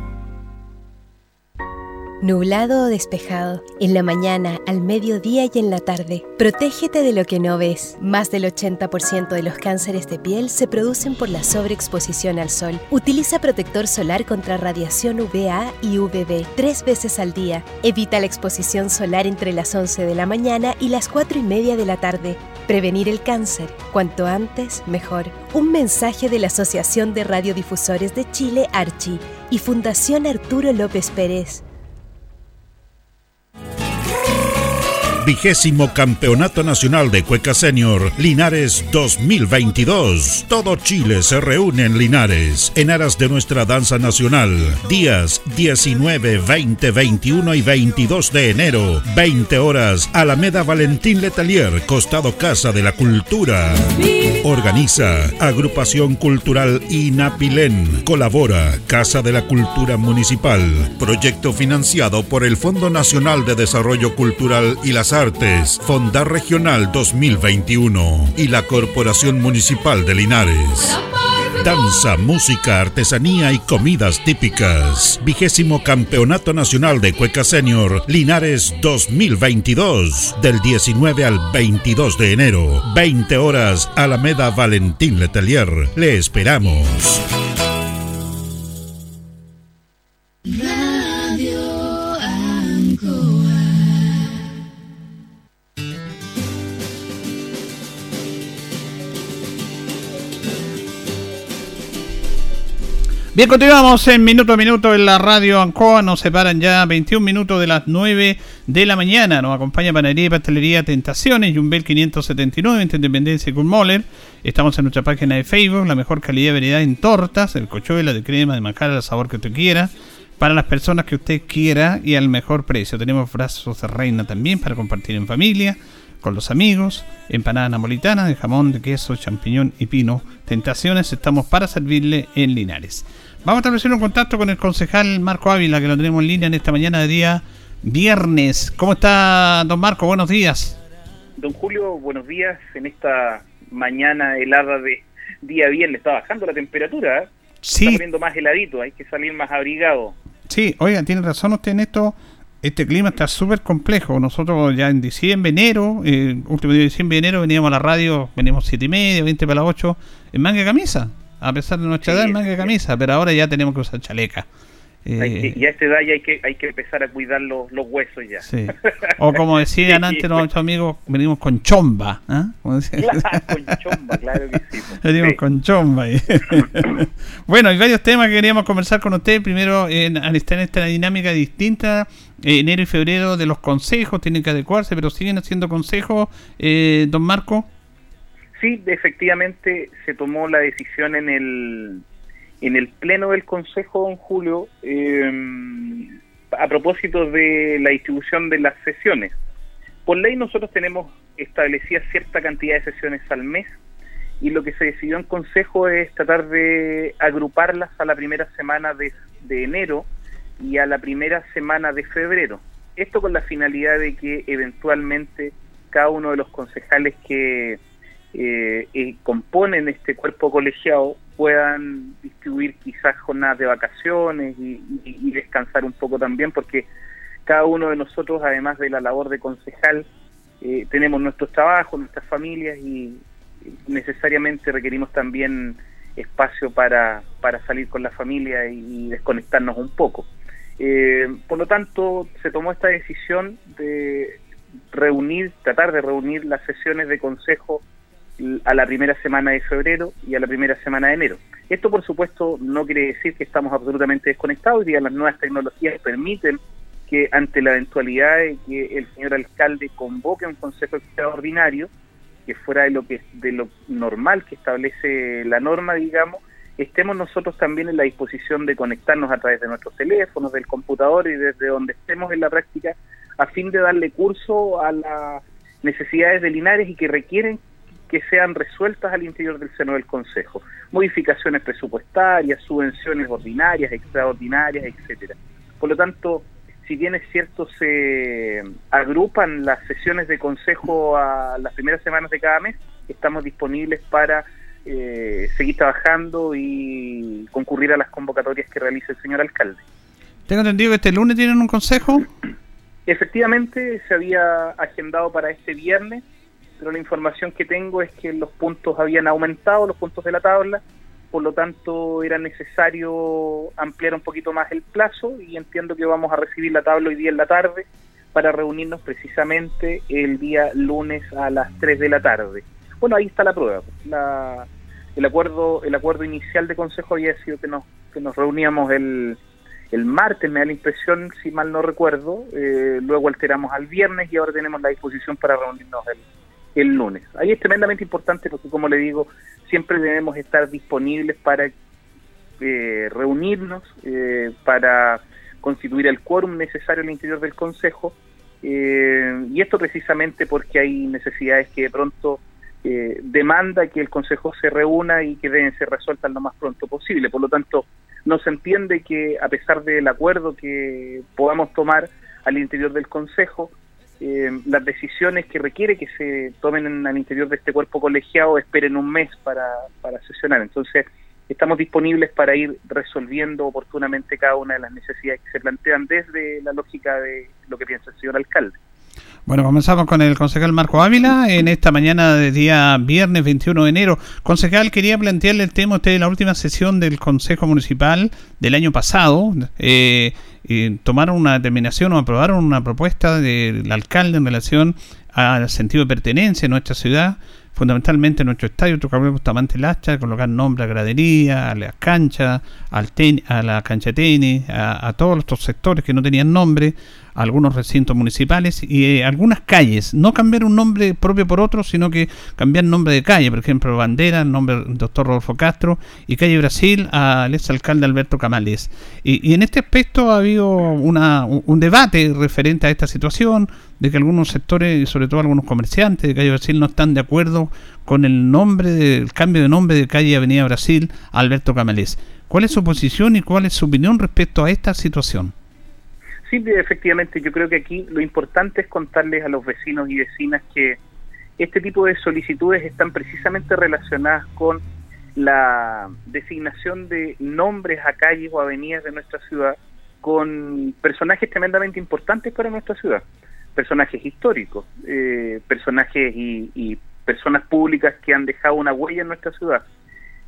Nublado o despejado, en la mañana, al mediodía y en la tarde. Protégete de lo que no ves. Más del 80% de los cánceres de piel se producen por la sobreexposición al sol. Utiliza protector solar contra radiación UVA y UVB tres veces al día. Evita la exposición solar entre las 11 de la mañana y las 4 y media de la tarde. Prevenir el cáncer. Cuanto antes, mejor. Un mensaje de la Asociación de Radiodifusores de Chile, Archi, y Fundación Arturo López Pérez. Vigésimo Campeonato Nacional de Cueca Senior Linares 2022. Todo Chile se reúne en Linares en aras de nuestra danza nacional. Días 19, 20, 21 y 22 de enero. 20 horas. Alameda Valentín Letelier, costado Casa de la Cultura. Organiza Agrupación Cultural Inapilén. Colabora Casa de la Cultura Municipal. Proyecto financiado por el Fondo Nacional de Desarrollo Cultural y las Artes. Fonda Regional 2021. Y la Corporación Municipal de Linares. Danza, música, artesanía y comidas típicas. Vigésimo Campeonato Nacional de Cueca Senior Linares 2022. Del 19 al 22 de enero. 20 horas Alameda Valentín Letelier. Le esperamos. Bien, continuamos en minuto a minuto en la radio Ancoa. Nos separan ya 21 minutos de las 9 de la mañana. Nos acompaña Panadería y Pastelería Tentaciones, Jumbel 579, entre Independencia y Culmoller. Estamos en nuestra página de Facebook, la mejor calidad y variedad en tortas, el cochuela de crema, de manjar, al sabor que usted quiera. Para las personas que usted quiera y al mejor precio. Tenemos brazos de reina también para compartir en familia con los amigos, empanada napolitana de jamón, de queso, champiñón y pino. Tentaciones, estamos para servirle en Linares. Vamos a establecer un contacto con el concejal Marco Ávila, que lo tenemos en línea en esta mañana de día viernes. ¿Cómo está, don Marco? Buenos días. Don Julio, buenos días. En esta mañana helada de día viernes está bajando la temperatura. ¿eh? Sí. Está poniendo más heladito, hay que salir más abrigado. Sí, oiga, tiene razón usted en esto. Este clima está súper complejo. Nosotros ya en diciembre, enero, eh, último día de diciembre, enero, veníamos a la radio, veníamos siete y media, 20 para las 8, en manga de camisa. A pesar de nuestra edad, en manga de camisa, pero ahora ya tenemos que usar chaleca. Eh, que- y a esta edad ya hay que, hay que empezar a cuidar los, los huesos ya. Sí. O como decían antes nuestros amigos, venimos con chomba. ¿ah? Como. Claro, con chomba, claro que sí. pues. Venimos Sí. con chomba. bueno, hay varios temas que queríamos conversar con usted. Primero, en, al estar en esta dinámica distinta, eh, enero y febrero de los consejos tienen que adecuarse, pero siguen haciendo consejos, eh, don Marco. Sí, efectivamente se tomó la decisión en el en el pleno del Consejo, don Julio, eh, a propósito de la distribución de las sesiones. Por ley nosotros tenemos establecida cierta cantidad de sesiones al mes y lo que se decidió en Consejo es tratar de agruparlas a la primera semana de, de enero y a la primera semana de febrero. Esto con la finalidad de que eventualmente cada uno de los concejales que eh, eh, componen este cuerpo colegiado puedan distribuir quizás jornadas de vacaciones y, descansar un poco también, porque cada uno de nosotros, además de la labor de concejal, eh, tenemos nuestros trabajos, nuestras familias y necesariamente requerimos también espacio para, para salir con la familia y, desconectarnos un poco. Eh, por lo tanto, se tomó esta decisión de reunir, tratar de reunir las sesiones de consejo a la primera semana de febrero y a la primera semana de enero. Esto, por supuesto, no quiere decir que estamos absolutamente desconectados. Día las nuevas tecnologías permiten que ante la eventualidad de que el señor alcalde convoque un consejo extraordinario, que fuera de lo que de lo normal que establece la norma, digamos, estemos nosotros también en la disposición de conectarnos a través de nuestros teléfonos, del computador y desde donde estemos en la práctica, a fin de darle curso a las necesidades de Linares y que requieren que sean resueltas al interior del seno del Consejo. Modificaciones presupuestarias, subvenciones ordinarias, extraordinarias, etcétera. Por lo tanto, si bien es cierto, se agrupan las sesiones de consejo a las primeras semanas de cada mes, estamos disponibles para eh, seguir trabajando y concurrir a las convocatorias que realice el señor alcalde. Tengo entendido que este lunes tienen un consejo. Efectivamente, se había agendado para este viernes, pero la información que tengo es que los puntos habían aumentado, los puntos de la tabla, por lo tanto era necesario ampliar un poquito más el plazo y entiendo que vamos a recibir la tabla hoy día en la tarde para reunirnos precisamente el día lunes a las 3 de la tarde. Bueno, ahí está la prueba. La- el acuerdo el acuerdo inicial de consejo había sido que nos, que nos reuníamos el, el martes, me da la impresión, si mal no recuerdo, eh, luego alteramos al viernes y ahora tenemos la disposición para reunirnos el, el lunes. Ahí es tremendamente importante porque, como le digo, siempre debemos estar disponibles para eh, reunirnos, eh, para constituir el quórum necesario al interior del Consejo, eh, y esto precisamente porque hay necesidades que de pronto eh, demanda que el Consejo se reúna y que deben ser resueltas lo más pronto posible. Por lo tanto, no se entiende que a pesar del acuerdo que podamos tomar al interior del Consejo, eh, las decisiones que requiere que se tomen en, al interior de este cuerpo colegiado esperen un mes para, para sesionar. Entonces, estamos disponibles para ir resolviendo oportunamente cada una de las necesidades que se plantean desde la lógica de lo que piensa el señor alcalde. Bueno, comenzamos con el concejal Marco Ávila en esta mañana de día viernes 21 de enero. Concejal, quería plantearle el tema usted de la última sesión del Consejo Municipal del año pasado. Eh, eh, tomaron una determinación o aprobaron una propuesta del alcalde en relación al sentido de pertenencia en nuestra ciudad fundamentalmente en nuestro estadio Tucumán Bustamante Lacha, colocar nombre a gradería, a las canchas, al ten, a la cancha de tenis, a, todos estos sectores que no tenían nombre, algunos recintos municipales y eh, algunas calles. No cambiar un nombre propio por otro, sino que cambiar nombre de calle. Por ejemplo, Bandera, nombre del doctor Rodolfo Castro y calle Brasil al exalcalde Alberto Camales. Y, en este aspecto ha habido una, un, debate referente a esta situación, de que algunos sectores, y sobre todo algunos comerciantes de calle Brasil, no están de acuerdo con el nombre del cambio de nombre de calle Avenida Brasil a Alberto Camalés. ¿Cuál es su posición y cuál es su opinión respecto a esta situación? Sí, efectivamente, yo creo que aquí lo importante es contarles a los vecinos y vecinas que este tipo de solicitudes están precisamente relacionadas con la designación de nombres a calles o avenidas de nuestra ciudad con personajes tremendamente importantes para nuestra ciudad personajes históricos, eh, personajes y, y, personas públicas que han dejado una huella en nuestra ciudad.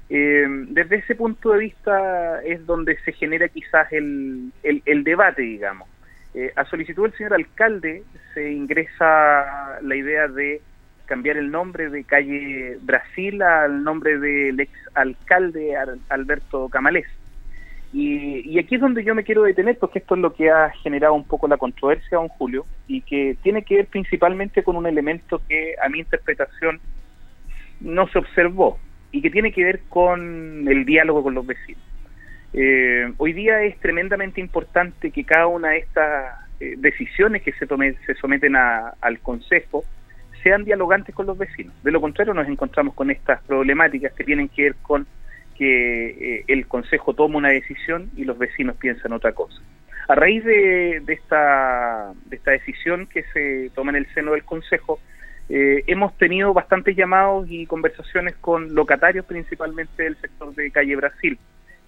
Eh, desde ese punto de vista es donde se genera quizás el, el, el debate, digamos. Eh, a solicitud del señor alcalde se ingresa la idea de cambiar el nombre de calle Brasil al nombre del ex alcalde Alberto Camalés. Y, y, aquí es donde yo me quiero detener, porque esto es lo que ha generado un poco la controversia, don Julio, y que tiene que ver principalmente con un elemento que a mi interpretación no se observó, y que tiene que ver con el diálogo con los vecinos. Eh, hoy día es tremendamente importante que cada una de estas eh, decisiones que se, tome, se someten a, al Consejo sean dialogantes con los vecinos. De lo contrario, nos encontramos con estas problemáticas que tienen que ver con que eh, el Consejo toma una decisión y los vecinos piensan otra cosa. A raíz de, de, esta, de esta decisión que se toma en el seno del Consejo, eh, hemos tenido bastantes llamados y conversaciones con locatarios principalmente del sector de Calle Brasil.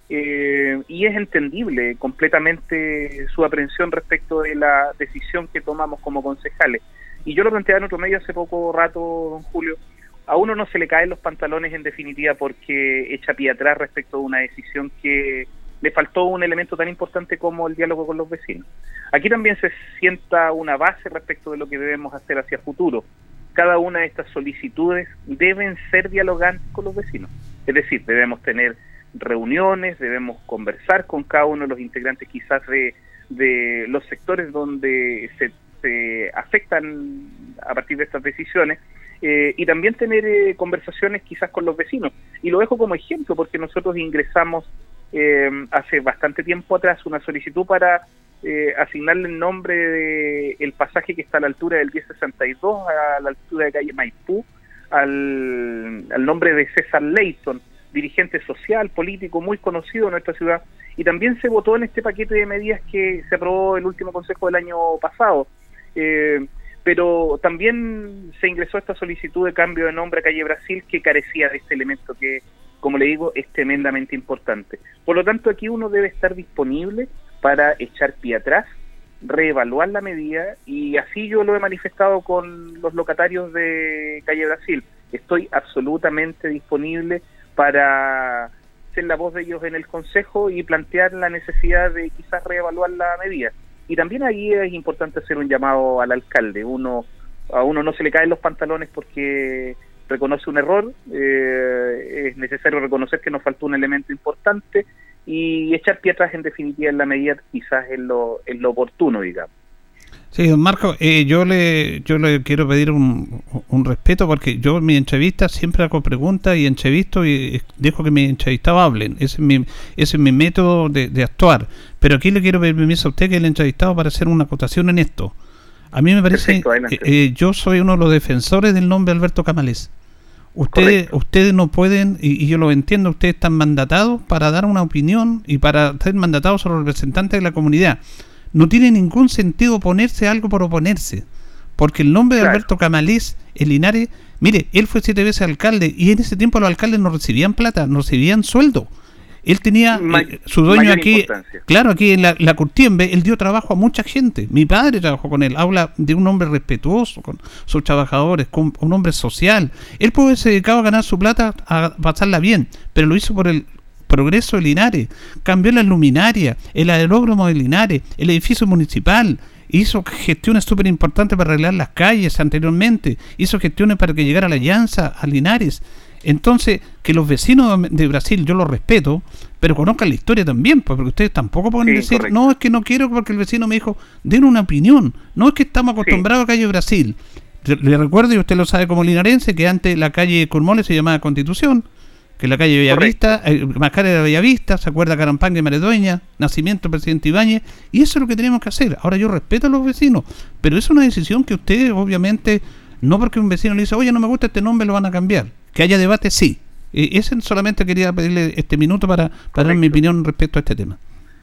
Eh, y es entendible completamente su aprensión respecto de la decisión que tomamos como concejales. Y yo lo planteé en otro medio hace poco rato, don Julio, a uno no se le caen los pantalones en definitiva porque echa pie atrás respecto a una decisión que le faltó un elemento tan importante como el diálogo con los vecinos. Aquí también se sienta una base respecto de lo que debemos hacer hacia futuro. Cada una de estas solicitudes deben ser dialogantes con los vecinos. Es decir, debemos tener reuniones, debemos conversar con cada uno de los integrantes quizás de, de los sectores donde se, se afectan a partir de estas decisiones eh, y también tener eh, conversaciones quizás con los vecinos. Y lo dejo como ejemplo porque nosotros ingresamos eh, hace bastante tiempo atrás una solicitud para eh, asignarle el nombre del el pasaje que está a la altura del 1062, a la altura de calle Maipú, al, al nombre de César Leighton, dirigente social, político muy conocido en nuestra ciudad. Y también se votó en este paquete de medidas que se aprobó el último consejo del año pasado. Eh, pero también se ingresó esta solicitud de cambio de nombre a Calle Brasil que carecía de este elemento que, como le digo, es tremendamente importante. Por lo tanto, aquí uno debe estar disponible para echar pie atrás, reevaluar la medida y así yo lo he manifestado con los locatarios de Calle Brasil. Estoy absolutamente disponible para ser la voz de ellos en el Consejo y plantear la necesidad de quizás reevaluar la medida. Y también ahí es importante hacer un llamado al alcalde. Uno a uno no se le caen los pantalones porque reconoce un error, eh, es necesario reconocer que nos faltó un elemento importante y echar pie atrás en definitiva en la medida quizás en lo, en lo oportuno, digamos. Sí, don Marco, eh, yo le yo le quiero pedir un, un respeto porque yo en mi entrevista siempre hago preguntas y entrevisto y dejo que mis entrevistados hablen. Ese es mi, ese es mi método de, de actuar. Pero aquí le quiero pedir permiso a usted que el entrevistado para hacer una acotación en esto. A mí me parece, adelante. eh, yo soy uno de los defensores del nombre Alberto Camalés. Ustedes, ustedes no pueden, y, y yo lo entiendo, ustedes están mandatados para dar una opinión y para ser mandatados son los representantes de la comunidad. No tiene ningún sentido oponerse a algo por oponerse. Porque el nombre de Alberto Camalés, el Linares, mire, él fue siete veces alcalde y en ese tiempo los alcaldes no recibían plata, no recibían sueldo. Él tenía eh, su dueño aquí, claro, aquí en la, la Curtiembre, él dio trabajo a mucha gente. Mi padre trabajó con él, habla de un hombre respetuoso con sus trabajadores, con un hombre social. Él puede haberse dedicado a ganar su plata, a pasarla bien, pero lo hizo por el progreso de Linares. Cambió la luminaria, el aeródromo de Linares, el edificio municipal. Hizo gestiones súper importantes para arreglar las calles anteriormente. Hizo gestiones para que llegara la llanza a Linares. Entonces, que los vecinos de Brasil, yo los respeto, pero conozcan la historia también, pues, porque ustedes tampoco pueden Sí, decir, correcto. no, es que no quiero porque el vecino me dijo, den una opinión. No es que estamos acostumbrados a calle Brasil. Le- recuerdo, y usted lo sabe como linarense, que antes la calle Curmoles se llamaba Constitución, que la calle Bellavista, eh, más cara era Bellavista, se acuerda Carampanga y Maredueña, nacimiento presidente Ibáñez, y eso es lo que tenemos que hacer. Ahora yo respeto a los vecinos, pero es una decisión que ustedes obviamente, no porque un vecino le dice, oye, no me gusta este nombre, lo van a cambiar. Que haya debate, sí. Eh, ese solamente quería pedirle este minuto para, para dar mi opinión respecto a este tema.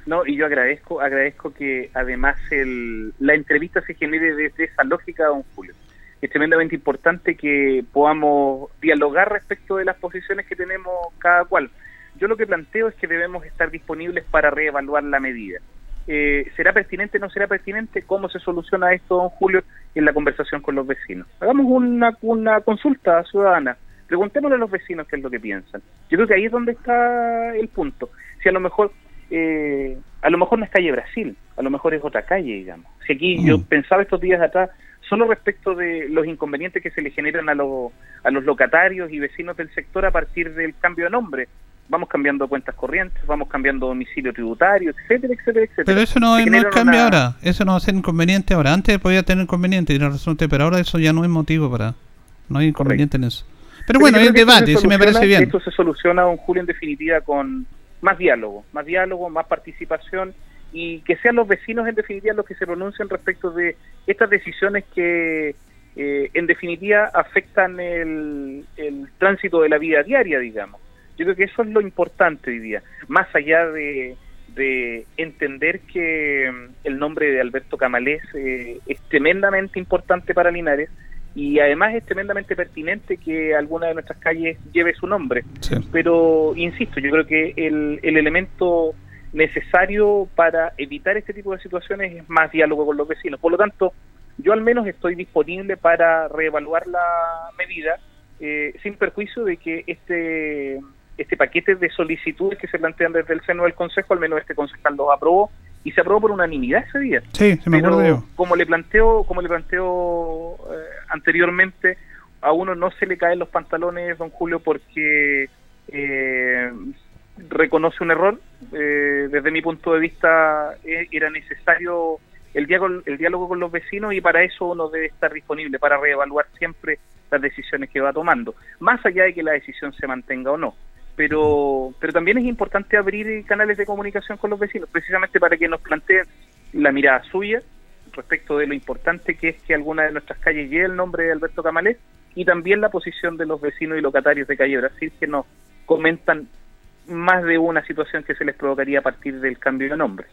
No, y yo agradezco, agradezco que además el, la entrevista se genere desde esa lógica, don Julio. Es tremendamente importante que podamos dialogar respecto de las posiciones que tenemos cada cual. Yo lo que planteo es que debemos estar disponibles para reevaluar la medida. Eh, ¿Será pertinente o no será pertinente? ¿Cómo se soluciona esto, don Julio, en la conversación con los vecinos? Hagamos una, una consulta ciudadana. Preguntémosle a los vecinos qué es lo que piensan. Yo creo que ahí es donde está el punto. Si a lo mejor eh, a lo mejor no es calle Brasil, a lo mejor es otra calle, digamos. Si aquí yo pensaba estos días atrás solo respecto de los inconvenientes que se le generan a, los a los locatarios y vecinos del sector a partir del cambio de nombre. Vamos cambiando cuentas corrientes, vamos cambiando domicilio tributario, etcétera, etcétera, etcétera. Pero eso no, Se es- no es cambio una- ahora, eso no va a ser inconveniente ahora. Antes podía tener inconveniente, tiene razón usted, pero ahora eso ya no es motivo para... No hay inconveniente en eso. Pero bueno, creo que esto debate, si me parece bien. Esto se soluciona, don Julio, en definitiva, con más diálogo, más diálogo, más participación y que sean los vecinos, en definitiva, los que se pronuncien respecto de estas decisiones que, eh, en definitiva, afectan el, el tránsito de la vida diaria, digamos. Yo creo que eso es lo importante hoy día, más allá de, de entender que mm, el nombre de Alberto Camalés eh, es tremendamente importante para Linares y además es tremendamente pertinente que alguna de nuestras calles lleve su nombre. Pero, insisto, yo creo que el, el elemento necesario para evitar este tipo de situaciones es más diálogo con los vecinos. Por lo tanto, yo al menos estoy disponible para reevaluar la medida eh, sin perjuicio de que este este paquete de solicitudes que se plantean desde el seno del Consejo, al menos este concejal los aprobó y se aprobó por unanimidad ese día. Sí, se me Pero acuerdo yo. como le planteo, como le planteo eh, anteriormente, a uno no se le caen los pantalones, don Julio, porque eh, reconoce un error. Eh, desde mi punto de vista eh, era necesario el diálogo, el diálogo con los vecinos y para eso uno debe estar disponible para reevaluar siempre las decisiones que va tomando, más allá de que la decisión se mantenga o no. Pero, pero también es importante abrir canales de comunicación con los vecinos, precisamente para que nos planteen la mirada suya respecto de lo importante que es que alguna de nuestras calles lleve el nombre de Alberto Camalés y también la posición de los vecinos y locatarios de Calle Brasil que nos comentan más de una situación que se les provocaría a partir del cambio de nombre.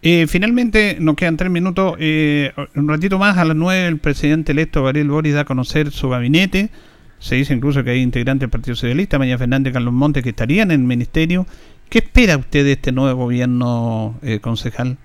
Eh, finalmente, nos quedan tres minutos. eh, un ratito más, a las nueve, el presidente electo Gabriel Boris da a conocer su gabinete. Se dice incluso que hay integrantes del Partido Socialista, María Fernández y Carlos Montes, que estarían en el ministerio. ¿Qué espera usted de este nuevo gobierno, eh, concejal?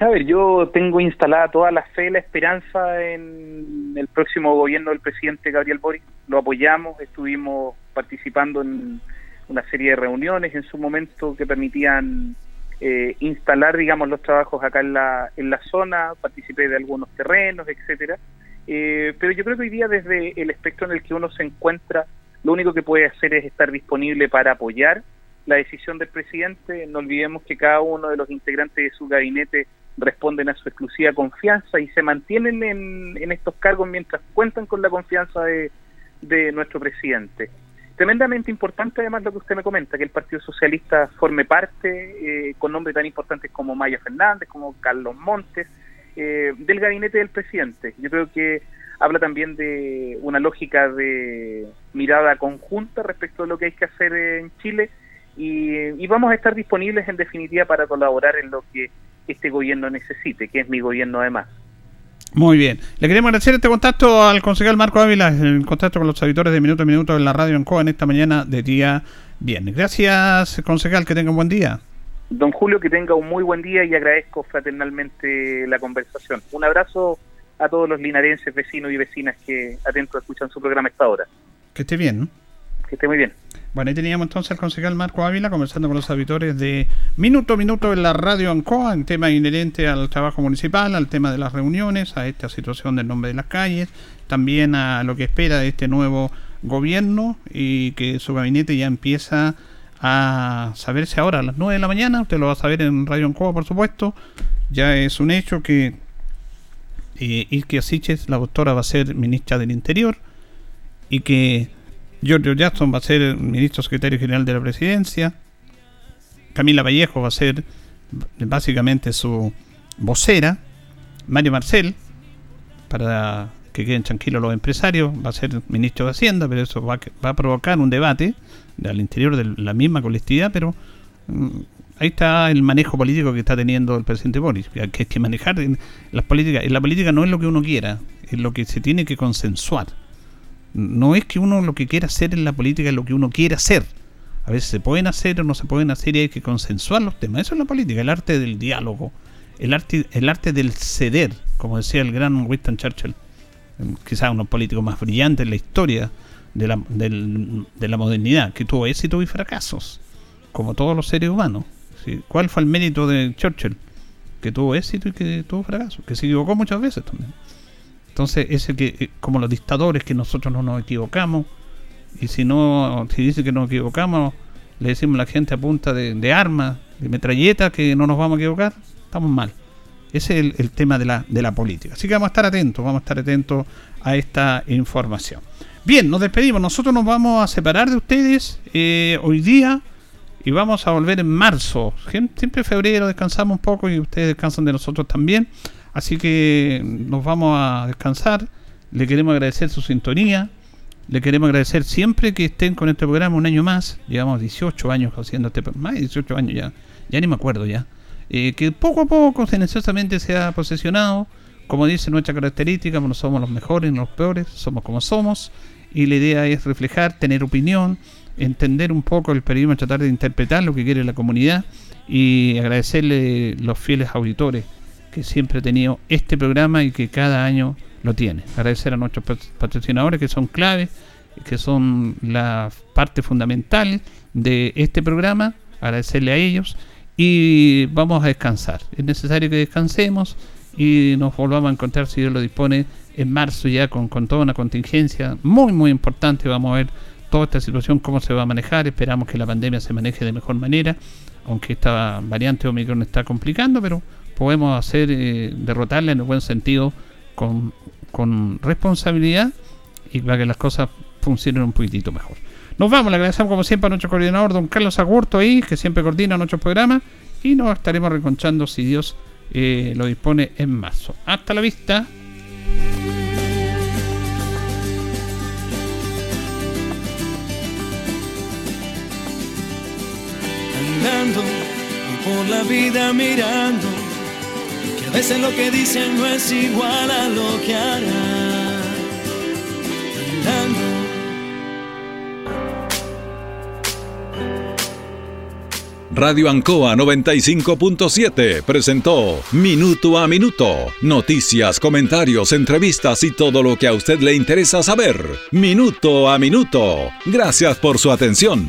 A ver, yo tengo instalada toda la fe, la esperanza en el próximo gobierno del presidente Gabriel Boric. Lo apoyamos, estuvimos participando en una serie de reuniones en su momento que permitían eh, instalar, digamos, los trabajos acá en la, en la zona, participé de algunos terrenos, etcétera. Eh, pero yo creo que hoy día desde el espectro en el que uno se encuentra, lo único que puede hacer es estar disponible para apoyar la decisión del presidente. No olvidemos que cada uno de los integrantes de su gabinete responden a su exclusiva confianza y se mantienen en, en estos cargos mientras cuentan con la confianza de, de nuestro presidente. Tremendamente importante además lo que usted me comenta, que el Partido Socialista forme parte eh, con nombres tan importantes como Maya Fernández, como Carlos Montes, eh, del gabinete del presidente. Yo creo que habla también de una lógica de mirada conjunta respecto de lo que hay que hacer en Chile y, y vamos a estar disponibles en definitiva para colaborar en lo que este gobierno necesite, que es mi gobierno además. Muy bien. Le queremos agradecer este contacto al concejal Marco Ávila, en contacto con los auditores de Minuto a Minuto en la radio en COA en esta mañana de día viernes. Gracias, concejal, que tenga un buen día. Don Julio, que tenga un muy buen día y agradezco fraternalmente la conversación. Un abrazo a todos los linarenses, vecinos y vecinas que atentos escuchan su programa a esta hora. Que esté bien. ¿no? Que esté muy bien. Bueno, ahí teníamos entonces al concejal Marco Ávila conversando con los auditores de Minuto a Minuto en la radio Ancoa, en tema inherente al trabajo municipal, al tema de las reuniones, a esta situación del nombre de las calles, también a lo que espera de este nuevo gobierno y que su gabinete ya empieza a saberse ahora a las 9 de la mañana, usted lo va a saber en Radio Ancoa, por supuesto, ya es un hecho que eh, Isquia Siches, la doctora, va a ser ministra del Interior y que Giorgio Jackson va a ser ministro secretario general de la presidencia. Camila Vallejo va a ser básicamente su vocera. Mario Marcel, para que queden tranquilos los empresarios, va a ser ministro de Hacienda, pero eso va, a- va a provocar un debate al interior de la misma colectividad, pero mm, ahí está el manejo político que está teniendo el presidente Boris, que hay que manejar en las políticas. En la política no es lo que uno quiera, es lo que se tiene que consensuar. No es que uno lo que quiera hacer en la política es lo que uno quiere hacer. A veces se pueden hacer o no se pueden hacer y hay que consensuar los temas. Eso es la política, el arte del diálogo, el arte, el arte del ceder, como decía el gran Winston Churchill. Mm, Quizás uno de los políticos más brillantes en la historia de la, modernidad, que tuvo éxito y fracasos, como todos los seres humanos. ¿Cuál fue el mérito de Churchill? Que tuvo éxito y que tuvo fracaso, que se equivocó muchas veces también. Entonces, ese que, eh, como los dictadores, que nosotros no nos equivocamos, y si no, si dice que nos equivocamos, le decimos a la gente a punta de, de armas, de metralletas, que no nos vamos a equivocar, estamos mal. Ese es el, el tema de la, de la política. Así que vamos a estar atentos, vamos a estar atentos a esta información. Bien, nos despedimos. Nosotros nos vamos a separar de ustedes eh, hoy día y vamos a volver en marzo. Siem- Siempre en febrero descansamos un poco y ustedes descansan de nosotros también. Así que nos vamos a descansar. Le queremos agradecer su sintonía. Le queremos agradecer siempre que estén con este programa un año más. Llevamos 18 años haciendo este programa. Más de 18 años ya. Ya ni me acuerdo ya. Eh, que poco a poco, silenciosamente se ha posesionado. Como dice nuestra característica, no somos los mejores ni los peores, somos como somos. Y la idea es reflejar, tener opinión, entender un poco el periodismo, tratar de interpretar lo que quiere la comunidad y agradecerle los fieles auditores siempre ha tenido este programa y que cada año lo tiene. Agradecer a nuestros pat- patrocinadores que son claves, que son la parte fundamental de este programa, agradecerle a ellos y vamos a descansar. Es necesario que descansemos y nos volvamos a encontrar, si Dios lo dispone, en marzo ya con, con toda una contingencia muy, muy importante. Vamos a ver toda esta situación, cómo se va a manejar. Esperamos que la pandemia se maneje de mejor manera, aunque esta variante Omicron está complicando, pero podemos hacer eh, derrotarla en el buen sentido con, con responsabilidad y para que las cosas funcionen un poquitito mejor. Nos vamos, le agradecemos como siempre a nuestro coordinador, don Carlos Agurto ahí, que siempre coordina nuestros programas, y nos estaremos reconchando si Dios eh, lo dispone en marzo. Hasta la vista. andando por la vida mirando a veces lo que dicen no es igual a lo que harán Radio Ancoa 95.7 presentó Minuto a Minuto. Noticias, comentarios, entrevistas y todo lo que a usted le interesa saber. Minuto a Minuto. Gracias por su atención.